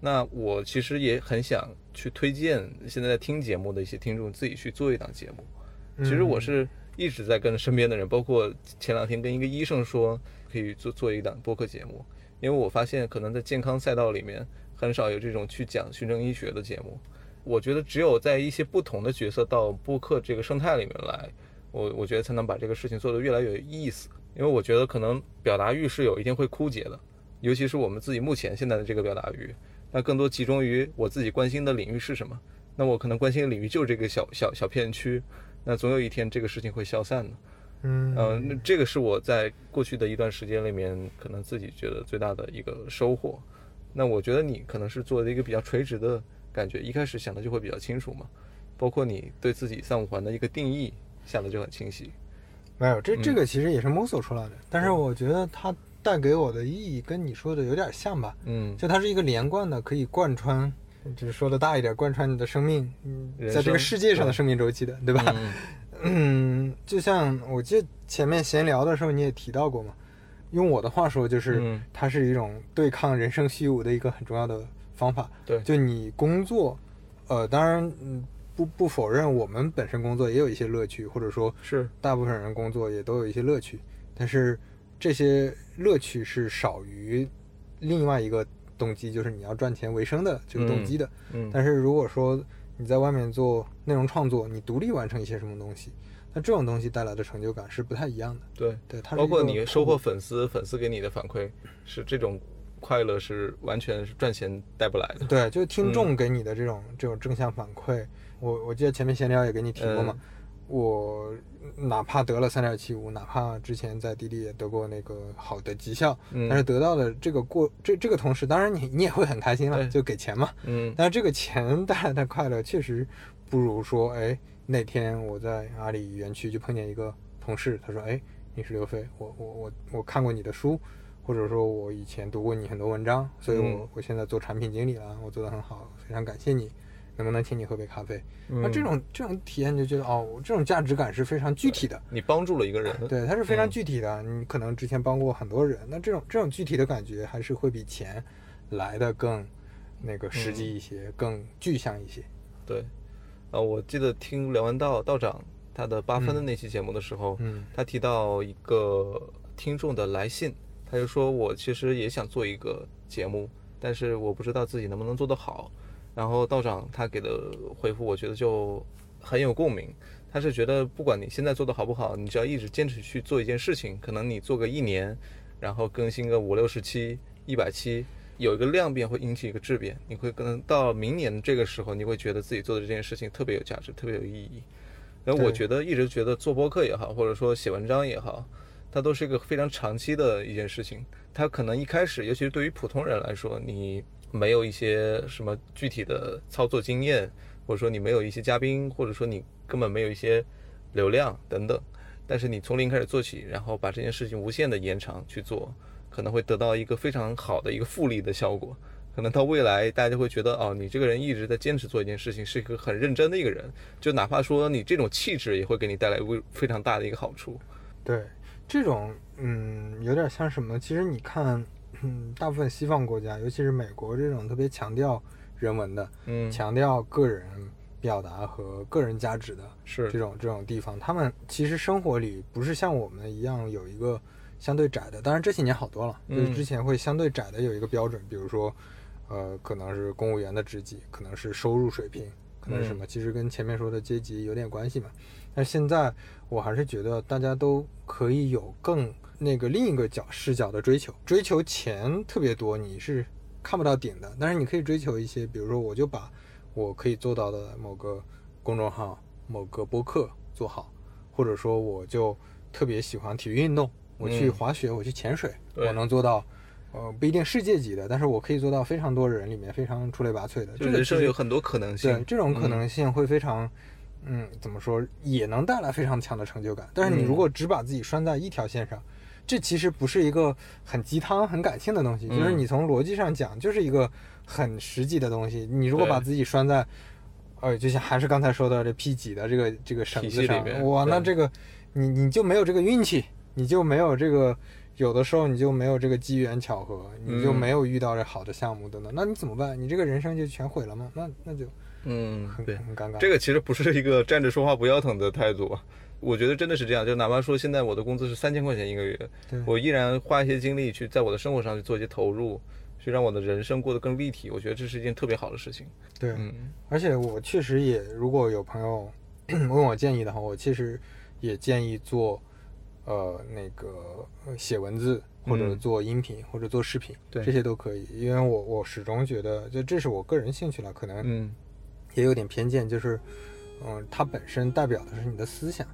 [SPEAKER 2] 那我其实也很想去推荐现在在听节目的一些听众自己去做一档节目。其实我是一直在跟身边的人，包括前两天跟一个医生说可以做做一档播客节目，因为我发现可能在健康赛道里面很少有这种去讲循证医学的节目。我觉得只有在一些不同的角色到播客这个生态里面来，我我觉得才能把这个事情做得越来越有意思。因为我觉得可能表达欲是有一天会枯竭的，尤其是我们自己目前现在的这个表达欲，那更多集中于我自己关心的领域是什么。那我可能关心的领域就是这个小小小片区，那总有一天这个事情会消散的。
[SPEAKER 3] 嗯
[SPEAKER 2] 呃，那这个是我在过去的一段时间里面可能自己觉得最大的一个收获。那我觉得你可能是做的一个比较垂直的感觉，一开始想的就会比较清楚嘛，包括你对自己三五环的一个定义想的就很清晰。
[SPEAKER 3] 没有，这这
[SPEAKER 2] 嗯
[SPEAKER 3] 个其实也是摸索出来的，但是我觉得它带给我的意义跟你说的有点像吧，
[SPEAKER 2] 嗯，
[SPEAKER 3] 就它是一个连贯的，可以贯穿，就是说的大一点，贯穿你的生命，嗯，在这个世界上的
[SPEAKER 2] 嗯
[SPEAKER 3] 生命周期的，对吧？
[SPEAKER 2] 嗯。
[SPEAKER 3] 嗯，就像我记得前面闲聊的时候你也提到过嘛，用我的话说就是，
[SPEAKER 2] 嗯。
[SPEAKER 3] 它是一种对抗人生虚无的一个很重要的方法。
[SPEAKER 2] 对
[SPEAKER 3] 就你工作，呃，当然，嗯，不不否认我们本身工作也有一些乐趣，或者说
[SPEAKER 2] 是
[SPEAKER 3] 大部分人工作也都有一些乐趣，但是这些乐趣是少于另外一个动机，就是你要赚钱为生的这个动机的。
[SPEAKER 2] 嗯，
[SPEAKER 3] 但是如果说你在外面做内容创作，你独立完成一些什么东西，那这种东西带来的成就感是不太一样的。
[SPEAKER 2] 对，
[SPEAKER 3] 对，它
[SPEAKER 2] 包括你收获粉丝，粉丝给你的反馈是这种快乐是完全是赚钱带不来的。
[SPEAKER 3] 对，就是听
[SPEAKER 2] 嗯
[SPEAKER 3] 众给你的这种、这种正向反馈，我我记得前面闲聊也给你提过嘛，
[SPEAKER 2] 嗯。
[SPEAKER 3] 我哪怕得了三点七五，哪怕之前在滴滴也得过那个好的绩效，
[SPEAKER 2] 嗯。
[SPEAKER 3] 但是得到的这个过这这个同时，当然你你也会很开心了，就给钱嘛，
[SPEAKER 2] 嗯。
[SPEAKER 3] 但是这个钱带来的快乐确实不如说，哎，那天我在阿里园区就碰见一个同事，他说，哎，你是刘飞，我我我我看过你的书，或者说我以前读过你很多文章，所以我、
[SPEAKER 2] 嗯
[SPEAKER 3] 我现在做产品经理了，我做得很好，非常感谢你，能不能请你喝杯咖啡？那
[SPEAKER 2] 嗯
[SPEAKER 3] 这种这种体验就觉得，哦，这种价值感是非常具体的。
[SPEAKER 2] 你帮助了一个人，
[SPEAKER 3] 对，它是非常
[SPEAKER 2] 嗯
[SPEAKER 3] 具体的。你可能之前帮过很多人，那这种这种具体的感觉还是会比钱来的更那个实际一些，更具象一些。
[SPEAKER 2] 对，啊，我记得听梁文道道长他的八分的那期节目的时候，
[SPEAKER 3] 嗯
[SPEAKER 2] 他提到一个听众的来信，他就说我其实也想做一个节目，但是我不知道自己能不能做得好。然后道长他给的回复，我觉得就很有共鸣。他是觉得不管你现在做的好不好，你只要一直坚持去做一件事情，可能你做个一年，然后更新个五六十期、一百期，有一个量变会引起一个质变，你会可能到明年这个时候，你会觉得自己做的这件事情特别有价值，特别有意义。然后我觉得一直觉得做播客也好，或者说写文章也好，它都是一个非常长期的一件事情。它可能一开始，尤其是对于普通人来说，你没有一些什么具体的操作经验，或者说你没有一些嘉宾，或者说你根本没有一些流量等等。但是你从零开始做起，然后把这件事情无限的延长去做，可能会得到一个非常好的一个复利的效果。可能到未来，大家就会觉得哦，你这个人一直在坚持做一件事情，是一个很认真的一个人。就哪怕说你这种气质，也会给你带来一个非常大的一个好处。
[SPEAKER 3] 对，这种嗯，有点像什么？其实你看，嗯，大部分西方国家，尤其是美国这种特别强调人文的，
[SPEAKER 2] 嗯，
[SPEAKER 3] 强调个人表达和个人价值的
[SPEAKER 2] 是
[SPEAKER 3] 这种这种地方，他们其实生活里不是像我们一样有一个相对窄的，当然这些年好多了，就是
[SPEAKER 2] 嗯
[SPEAKER 3] 之前会相对窄的有一个标准，比如说，呃，可能是公务员的职级，可能是收入水平，可能是什么，其实跟前面说的阶级有点关系嘛。但现在我还是觉得大家都可以有更那个另一个角视角的追求，追求钱特别多，你是看不到顶的，但是你可以追求一些，比如说我就把我可以做到的某个公众号、某个播客做好，或者说我就特别喜欢体育运动，我去
[SPEAKER 2] 嗯
[SPEAKER 3] 滑雪，我去潜水，
[SPEAKER 2] 对
[SPEAKER 3] 我能做到。呃，不一定世界级的，但是我可以做到非常多人里面非常出类拔萃的。这个其实
[SPEAKER 2] 生有很多可能性。
[SPEAKER 3] 对，这种可
[SPEAKER 2] 嗯
[SPEAKER 3] 能性会非常，嗯，怎么说，也能带来非常强的成就感。但是你
[SPEAKER 2] 嗯
[SPEAKER 3] 如果只把自己拴在一条线上，这其实不是一个很鸡汤、很感性的东西，就是
[SPEAKER 2] 嗯
[SPEAKER 3] 你从逻辑上讲，就是一个很实际的东西。你如果把自己拴在，呃，就像还是刚才说的这 P 几的这个这个绳
[SPEAKER 2] 体
[SPEAKER 3] 子上
[SPEAKER 2] 面，
[SPEAKER 3] 哇，那这个你你就没有这个运气，你就没有这个有的时候你就没有这个机缘巧合，你就
[SPEAKER 2] 嗯
[SPEAKER 3] 没有遇到这好的项目等等，那你怎么办？你这个人生就全毁了吗？那那就
[SPEAKER 2] 嗯，
[SPEAKER 3] 很
[SPEAKER 2] 对，
[SPEAKER 3] 很尴尬。
[SPEAKER 2] 这个其实不是一个站着说话不腰疼的态度，啊我觉得真的是这样。就哪怕说现在我的工资是三千块钱一个月，
[SPEAKER 3] 对
[SPEAKER 2] 我依然花一些精力去在我的生活上去做一些投入，去让我的人生过得更立体。我觉得这是一件特别好的事情。
[SPEAKER 3] 对，
[SPEAKER 2] 嗯
[SPEAKER 3] 而且我确实也，如果有朋友 *clears throat* 问我建议的话，我其实也建议做，呃，那个呃写文字或者
[SPEAKER 2] 嗯
[SPEAKER 3] 做音频、或者做视频，
[SPEAKER 2] 对
[SPEAKER 3] 这些都可以。因为我我始终觉得，就这是我个人兴趣了，可能
[SPEAKER 2] 嗯
[SPEAKER 3] 也有点偏见，就是，嗯，它本身代表的是你的思想，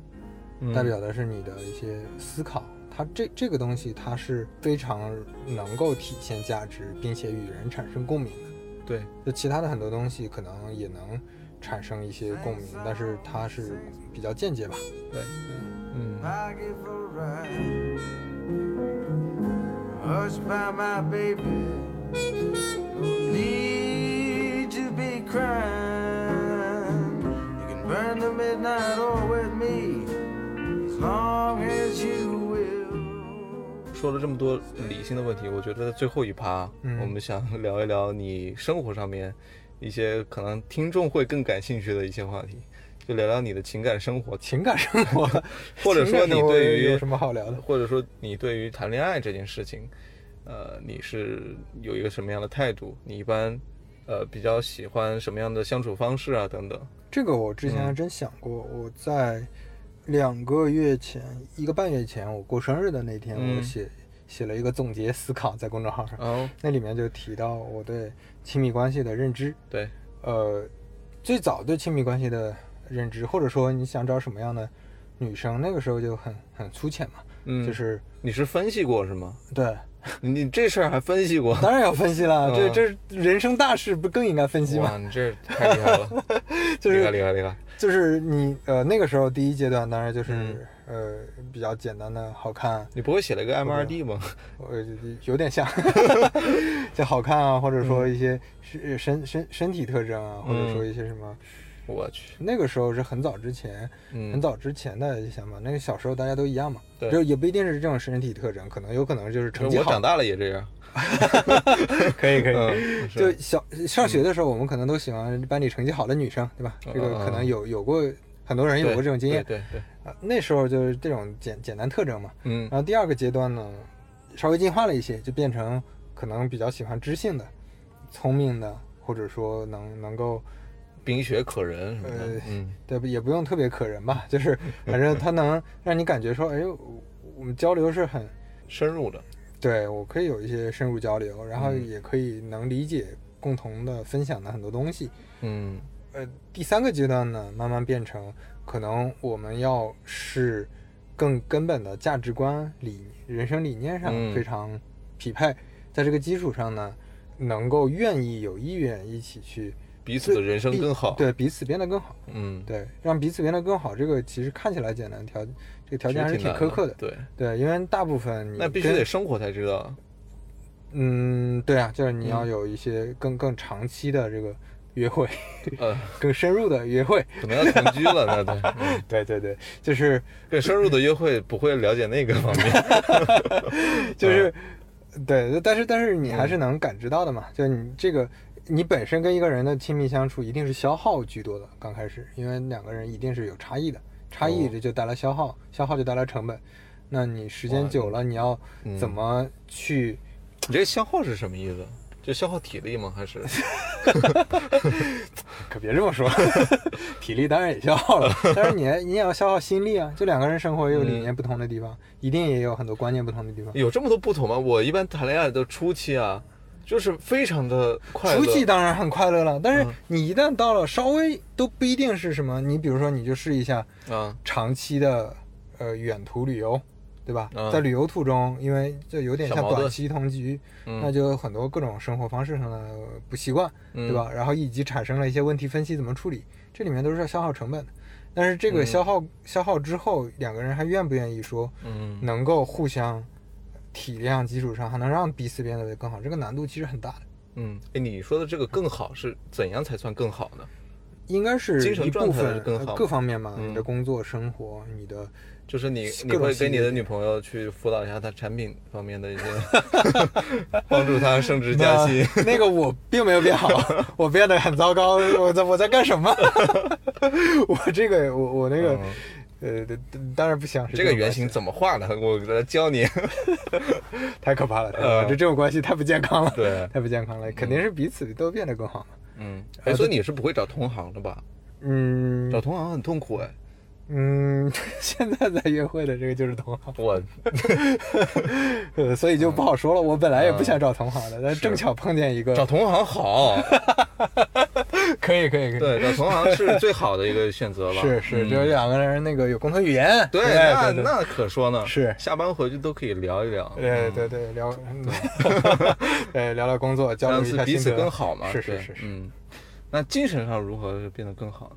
[SPEAKER 2] 嗯
[SPEAKER 3] 代表的是你的一些思考。它这这个东西，它是非常能够体现价值，并且与人产生共鸣的。
[SPEAKER 2] 对，
[SPEAKER 3] 就其他的很多东西可能也能产生一些共鸣，但是它是比较间接吧。
[SPEAKER 2] 对，嗯
[SPEAKER 1] I give burn the midnight oil with me as long as you will.
[SPEAKER 2] 说了这么多理性的问题，我觉得最后一趴，
[SPEAKER 3] 嗯
[SPEAKER 2] 我们想聊一聊你生活上面一些可能听众会更感兴趣的一些话题，就聊聊你的情感生活，
[SPEAKER 3] 情感生活，*laughs*
[SPEAKER 2] 或者说你对于
[SPEAKER 3] 有什么好聊的？
[SPEAKER 2] 或者说你对于谈恋爱这件事情，呃，你是有一个什么样的态度？你一般呃比较喜欢什么样的相处方式啊？等等。
[SPEAKER 3] 这个我之前还真想过，我在两个月前，一个半月前，我过生日的那天，
[SPEAKER 2] 嗯
[SPEAKER 3] 我写写了一个总结思考在公众号上，
[SPEAKER 2] 哦，
[SPEAKER 3] 那里面就提到我对亲密关系的认知。
[SPEAKER 2] 对，
[SPEAKER 3] 呃，最早对亲密关系的认知，或者说你想找什么样的女生，那个时候就很很粗浅嘛，
[SPEAKER 2] 嗯，
[SPEAKER 3] 就是
[SPEAKER 2] 你是分析过是吗？
[SPEAKER 3] 对，*laughs*
[SPEAKER 2] 你这事儿还分析过？
[SPEAKER 3] 当然要分析了，这
[SPEAKER 2] 嗯
[SPEAKER 3] 这人生大事不更应该分析吗？
[SPEAKER 2] 哇，你这太厉害了，*laughs*
[SPEAKER 3] 就是
[SPEAKER 2] 厉害厉害厉害。
[SPEAKER 3] 就是你呃那个时候第一阶段当然就是、
[SPEAKER 2] 嗯
[SPEAKER 3] 呃比较简单的好看，
[SPEAKER 2] 你不会写了个 M 二 D 吗？*laughs*
[SPEAKER 3] 呃有点像，就好看啊，或者说
[SPEAKER 2] 嗯
[SPEAKER 3] 一些身身身身体特征啊，或者说一些什么，
[SPEAKER 2] 我去，
[SPEAKER 3] 那个时候是很早之前，很
[SPEAKER 2] 嗯，
[SPEAKER 3] 早之前的想法，那个小时候大家都一样嘛，
[SPEAKER 2] 对
[SPEAKER 3] 就也不一定是这种身体特征，可能有可能就是成绩好
[SPEAKER 2] 我长，大了也这样。*laughs*
[SPEAKER 3] 可以可以。
[SPEAKER 2] 嗯，
[SPEAKER 3] 就小上学的时候，我们可能都喜欢班里成绩好的女生，对吧？
[SPEAKER 2] 嗯
[SPEAKER 3] 这个可能有有过很多人有过这种经验
[SPEAKER 2] 对对对，
[SPEAKER 3] 啊。那时候就是这种简简单特征嘛。
[SPEAKER 2] 嗯
[SPEAKER 3] 然后第二个阶段呢，稍微进化了一些，就变成可能比较喜欢知性的、聪明的，或者说能能够
[SPEAKER 2] 冰雪可人什么的
[SPEAKER 3] 呃，
[SPEAKER 2] 嗯。
[SPEAKER 3] 对，也不用特别可人吧，*laughs* 就是反正他能让你感觉说，哎，我们交流是很
[SPEAKER 2] 深入的，
[SPEAKER 3] 对我可以有一些深入交流，然后
[SPEAKER 2] 嗯
[SPEAKER 3] 也可以能理解共同的分享的很多东西。
[SPEAKER 2] 嗯。
[SPEAKER 3] 呃，第三个阶段呢，慢慢变成可能我们要是更根本的价值观理人生理念上
[SPEAKER 2] 嗯。
[SPEAKER 3] 非常匹配，在这个基础上呢，能够愿意有意愿一起去
[SPEAKER 2] 彼此的人生更好。，
[SPEAKER 3] 对彼此变得更好，
[SPEAKER 2] 嗯，
[SPEAKER 3] 对，让彼此变得更好。这个其实看起来简单，条这个条件还是挺苛刻的。
[SPEAKER 2] 对，
[SPEAKER 3] 对，因为大部分你
[SPEAKER 2] 那必须得生活才知道。
[SPEAKER 3] 嗯，对啊，就是你要
[SPEAKER 2] 嗯
[SPEAKER 3] 有一些更更长期的这个约会，
[SPEAKER 2] 呃，
[SPEAKER 3] 更深入的约会。*laughs*
[SPEAKER 2] 可能要同居了，那 *laughs* 对，嗯
[SPEAKER 3] 对对对，就是
[SPEAKER 2] 更深入的约会不会了解那个方面。*laughs*
[SPEAKER 3] 就是，对，但是但是你还是能感知到的嘛，就你这个你本身跟一个人的亲密相处一定是消耗居多的，刚开始，因为两个人一定是有差异的，差异
[SPEAKER 2] 哦
[SPEAKER 3] 这就带来消耗，消耗就带来成本。那你时间久了，你要
[SPEAKER 2] 嗯
[SPEAKER 3] 怎么去？
[SPEAKER 2] 你这个消耗是什么意思？就消耗体力吗？还是 *laughs* *laughs*
[SPEAKER 3] 可别这么说，*laughs* 体力当然也消耗了，但是你你也要消耗心力啊。就两个人生活也有理
[SPEAKER 2] 嗯
[SPEAKER 3] 念不同的地方，一定也有很多观念不同的地方。
[SPEAKER 2] 有这么多不同吗？我一般谈恋爱的初期啊，就是非常的快乐。
[SPEAKER 3] 初期当然很快乐了，但是
[SPEAKER 2] 嗯
[SPEAKER 3] 你一旦到了稍微都不一定是什么，你比如说你就试一下
[SPEAKER 2] 啊，
[SPEAKER 3] 长期的呃远途旅游，对吧？
[SPEAKER 2] 嗯
[SPEAKER 3] 在旅游途中，因为就有点像短期同居，
[SPEAKER 2] 嗯
[SPEAKER 3] 那就有很多各种生活方式上的不习惯，
[SPEAKER 2] 嗯
[SPEAKER 3] 对吧？然后以及产生了一些问题分析怎么处理，这里面都是要消耗成本的。但是这个
[SPEAKER 2] 嗯
[SPEAKER 3] 消耗、消耗之后，两个人还愿不愿意说
[SPEAKER 2] 嗯
[SPEAKER 3] 能够互相体量基础上，还能让彼此变得更好，这个难度其实很大的。
[SPEAKER 2] 嗯，哎，你说的这个更好是怎样才算更好呢？
[SPEAKER 3] 应该是
[SPEAKER 2] 精神状态更好
[SPEAKER 3] 各方面嘛，
[SPEAKER 2] 嗯
[SPEAKER 3] 你的工作、生活，你的
[SPEAKER 2] 就是你你会给你的女朋友去辅导一下她产品方面的一些，*laughs* 帮助她升职加薪。
[SPEAKER 3] 那那个我并没有变好，*laughs* 我变得很糟糕。我在我在干什么？*laughs* 我这个我我那个、呃，当然不想是
[SPEAKER 2] 嗯这个原
[SPEAKER 3] 种
[SPEAKER 2] 型怎么画的？我来教你。*laughs*
[SPEAKER 3] 太可怕了，太可怕了
[SPEAKER 2] 呃
[SPEAKER 3] 这这种关系太不健康了，
[SPEAKER 2] 对，
[SPEAKER 3] 太不健康了，肯定是彼此都变得更好嘛。
[SPEAKER 2] 嗯，哎，所以你是不会找同行的吧？
[SPEAKER 3] 嗯
[SPEAKER 2] 找同行很痛苦哎。
[SPEAKER 3] 嗯，*laughs* 现在在约会的这个就是同行，
[SPEAKER 2] 我
[SPEAKER 3] 呃，所以就不好说了。我本来也不想找同行的，但正巧碰见一个，
[SPEAKER 2] 找同行好，*laughs*
[SPEAKER 3] 可以可以可以，
[SPEAKER 2] 对，找同行是最好的一个选择了。*laughs*
[SPEAKER 3] 是是，
[SPEAKER 2] 嗯
[SPEAKER 3] 就是两个人那个有共同语言，
[SPEAKER 2] 对，那那可说呢。
[SPEAKER 3] 是
[SPEAKER 2] 下班回去都可以聊一聊。
[SPEAKER 3] 对
[SPEAKER 2] 嗯
[SPEAKER 3] 对对，聊，对 *laughs* 聊聊工作，交流
[SPEAKER 2] 让
[SPEAKER 3] 一下
[SPEAKER 2] 彼此更好嘛。
[SPEAKER 3] 是是是是，
[SPEAKER 2] 嗯，那精神上如何变得更好呢？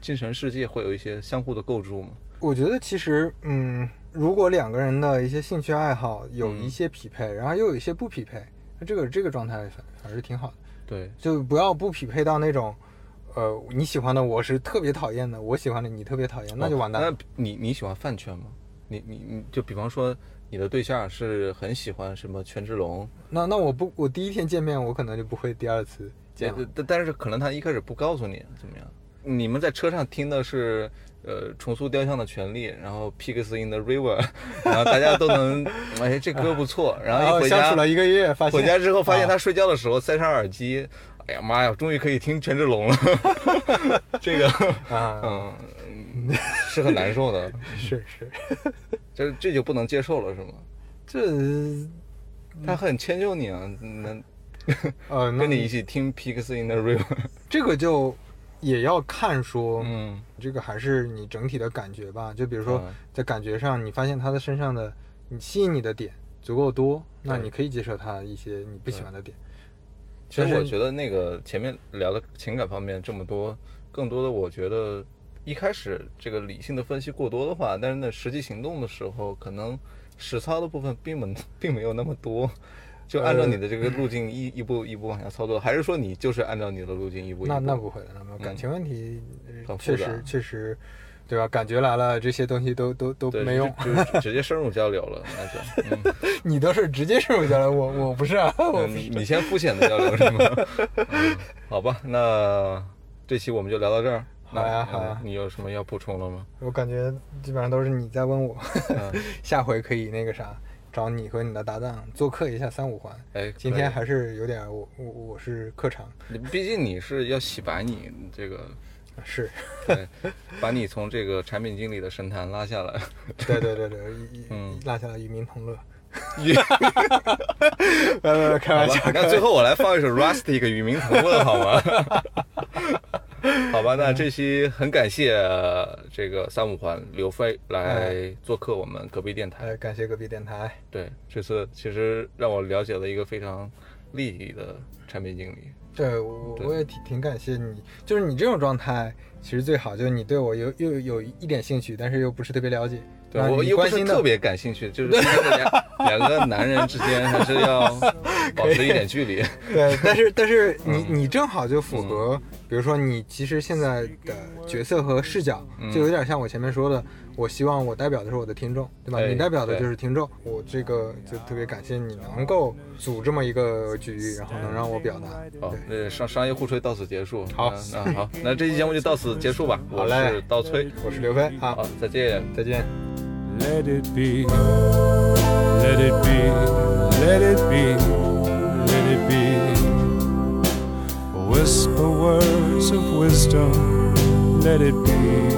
[SPEAKER 2] 精神世界会有一些相互的构筑吗？
[SPEAKER 3] 我觉得其实，嗯，如果两个人的一些兴趣爱好有
[SPEAKER 2] 嗯
[SPEAKER 3] 一些匹配，然后又有一些不匹配，那这个这个状态反反而是挺好的。
[SPEAKER 2] 对，
[SPEAKER 3] 就不要不匹配到那种，呃，你喜欢的我是特别讨厌的，我喜欢的你特别讨厌，那就完蛋了。
[SPEAKER 2] 哦那你你喜欢饭圈吗？你你你就比方说你的对象是很喜欢什么权志龙，
[SPEAKER 3] 那那我不，我第一天见面，我可能就不会第二次见。
[SPEAKER 2] 但但是可能他一开始不告诉你怎么样。你们在车上听的是呃重塑雕像的权利，然后 Pigs in the River，然后大家都能哎这歌不错，*laughs* 然后一回家
[SPEAKER 3] 相处了一个月，发现
[SPEAKER 2] 回家之后发现
[SPEAKER 3] 啊。
[SPEAKER 2] 他睡觉的时候塞上耳机，哎呀妈呀，终于可以听权志龙了，*laughs* 这个
[SPEAKER 3] 啊，
[SPEAKER 2] 嗯是很难受的，*laughs*
[SPEAKER 3] 是是，
[SPEAKER 2] 这这就不能接受了是吗？
[SPEAKER 3] 这
[SPEAKER 2] 他很迁就你啊，能
[SPEAKER 3] 呃，
[SPEAKER 2] 跟你一起听 Pigs in the River，
[SPEAKER 3] 这个就也要看说，
[SPEAKER 2] 嗯，
[SPEAKER 3] 这个还是你整体的感觉吧。就比如说
[SPEAKER 2] 嗯
[SPEAKER 3] 在感觉上，你发现他的身上的你吸引你的点足够多，那你可以接受他一些你不喜欢的点。
[SPEAKER 2] 其实我觉得那个前面聊的情感方面这么多，更多的我觉得一开始这个理性的分析过多的话，但是呢实际行动的时候，可能实操的部分并没并没有那么多，就按照你的这个路径一一步一步往下操作，还是说你就是按照你的路径一步一步？
[SPEAKER 3] 那那不会的，那么感情问题确实确实，对吧？感觉来了，这些东西都都都没用。
[SPEAKER 2] 直接深入交流了，那就嗯。*laughs*
[SPEAKER 3] 你都是直接深入交流，我我不是啊，
[SPEAKER 2] 你你先肤浅的交流是吗？嗯，好吧，那这期我们就聊到这儿。
[SPEAKER 3] 好呀好呀
[SPEAKER 2] 你有什么要补充了吗？
[SPEAKER 3] 我感觉基本上都是你在问我，
[SPEAKER 2] 嗯，*laughs*
[SPEAKER 3] 下回可以那个啥，找你和你的搭档做客一下三五环。
[SPEAKER 2] 哎，
[SPEAKER 3] 今天还是有点我我我是客场，
[SPEAKER 2] 以，毕竟你是要洗白你这个，
[SPEAKER 3] 是
[SPEAKER 2] 对，*laughs* 把你从这个产品经理的神坛拉下来。
[SPEAKER 3] 对对对对，
[SPEAKER 2] 嗯
[SPEAKER 3] 拉下来与民同乐。
[SPEAKER 2] 与
[SPEAKER 3] 呃，*laughs* 开
[SPEAKER 2] 好吧
[SPEAKER 3] 玩笑，，
[SPEAKER 2] 那最后我来放一首 Rustic 与民同乐好吗？*laughs* *laughs* 好吧，那这期很感谢这个三五环刘飞来做客我们隔壁电台。
[SPEAKER 3] 呃，感谢隔壁电台。
[SPEAKER 2] 对，这次其实让我了解了一个非常利益的产品经理。
[SPEAKER 3] 对我我也挺挺感谢你，就是你这种状态，其实最好就是你对我有又有一点兴趣，但是又不是特别了解，
[SPEAKER 2] 对我又不是特别感兴趣，就是 *laughs* 两两个男人之间还是要 *laughs* 保持一点距离。*laughs*
[SPEAKER 3] 对，但是但是你
[SPEAKER 2] 嗯。
[SPEAKER 3] 你正好就符合，比如说你其实现在的角色和视角，
[SPEAKER 2] 嗯。
[SPEAKER 3] 就有点像我前面说的，我希望我代表的是我的听众，对吧？
[SPEAKER 2] 哎
[SPEAKER 3] 你代表的就是听众，我这个就特别感谢你能够组这么一个局，然后能让我表达。
[SPEAKER 2] 好，，那商商业互吹到此结束。
[SPEAKER 3] 好
[SPEAKER 2] 那那好，那这期节目就到此结束吧。我
[SPEAKER 3] 好嘞
[SPEAKER 2] 是刀崔，
[SPEAKER 3] 我是刘飞，好，
[SPEAKER 2] 好，再见。
[SPEAKER 3] 再见。
[SPEAKER 4] Let it be, let it be, let it be, let it be. Whisper words of wisdom, let it be.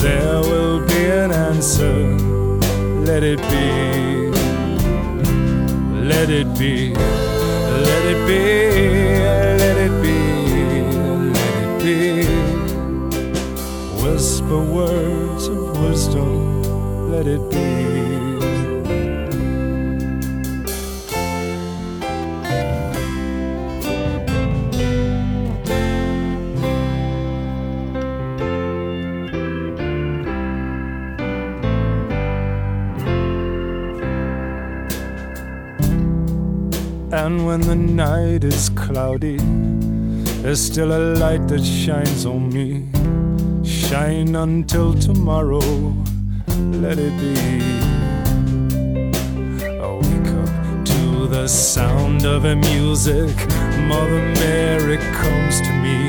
[SPEAKER 4] There will be an answer, let it be. let it be, let it be, let it be, let it be. Whisper words of wisdom, let it be. And when the night is cloudy, there's still a light that shines on me. Shine until tomorrow, let it be. I wake up to the sound of a music. Mother Mary comes to me,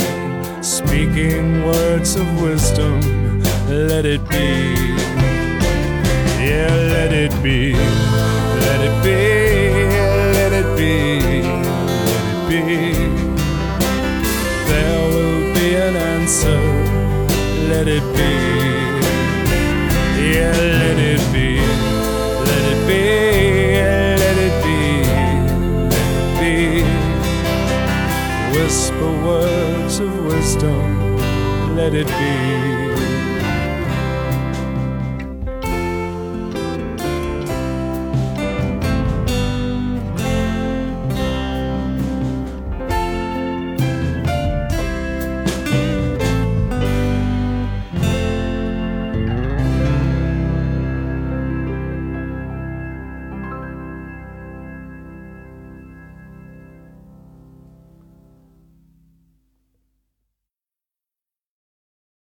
[SPEAKER 4] speaking words of wisdom. Let it be. Yeah, let it be. Let it be be, let it be. There will be an answer, let it be. Yeah, let it be, let it be, let it be, let it be. Whisper words of wisdom, let it be.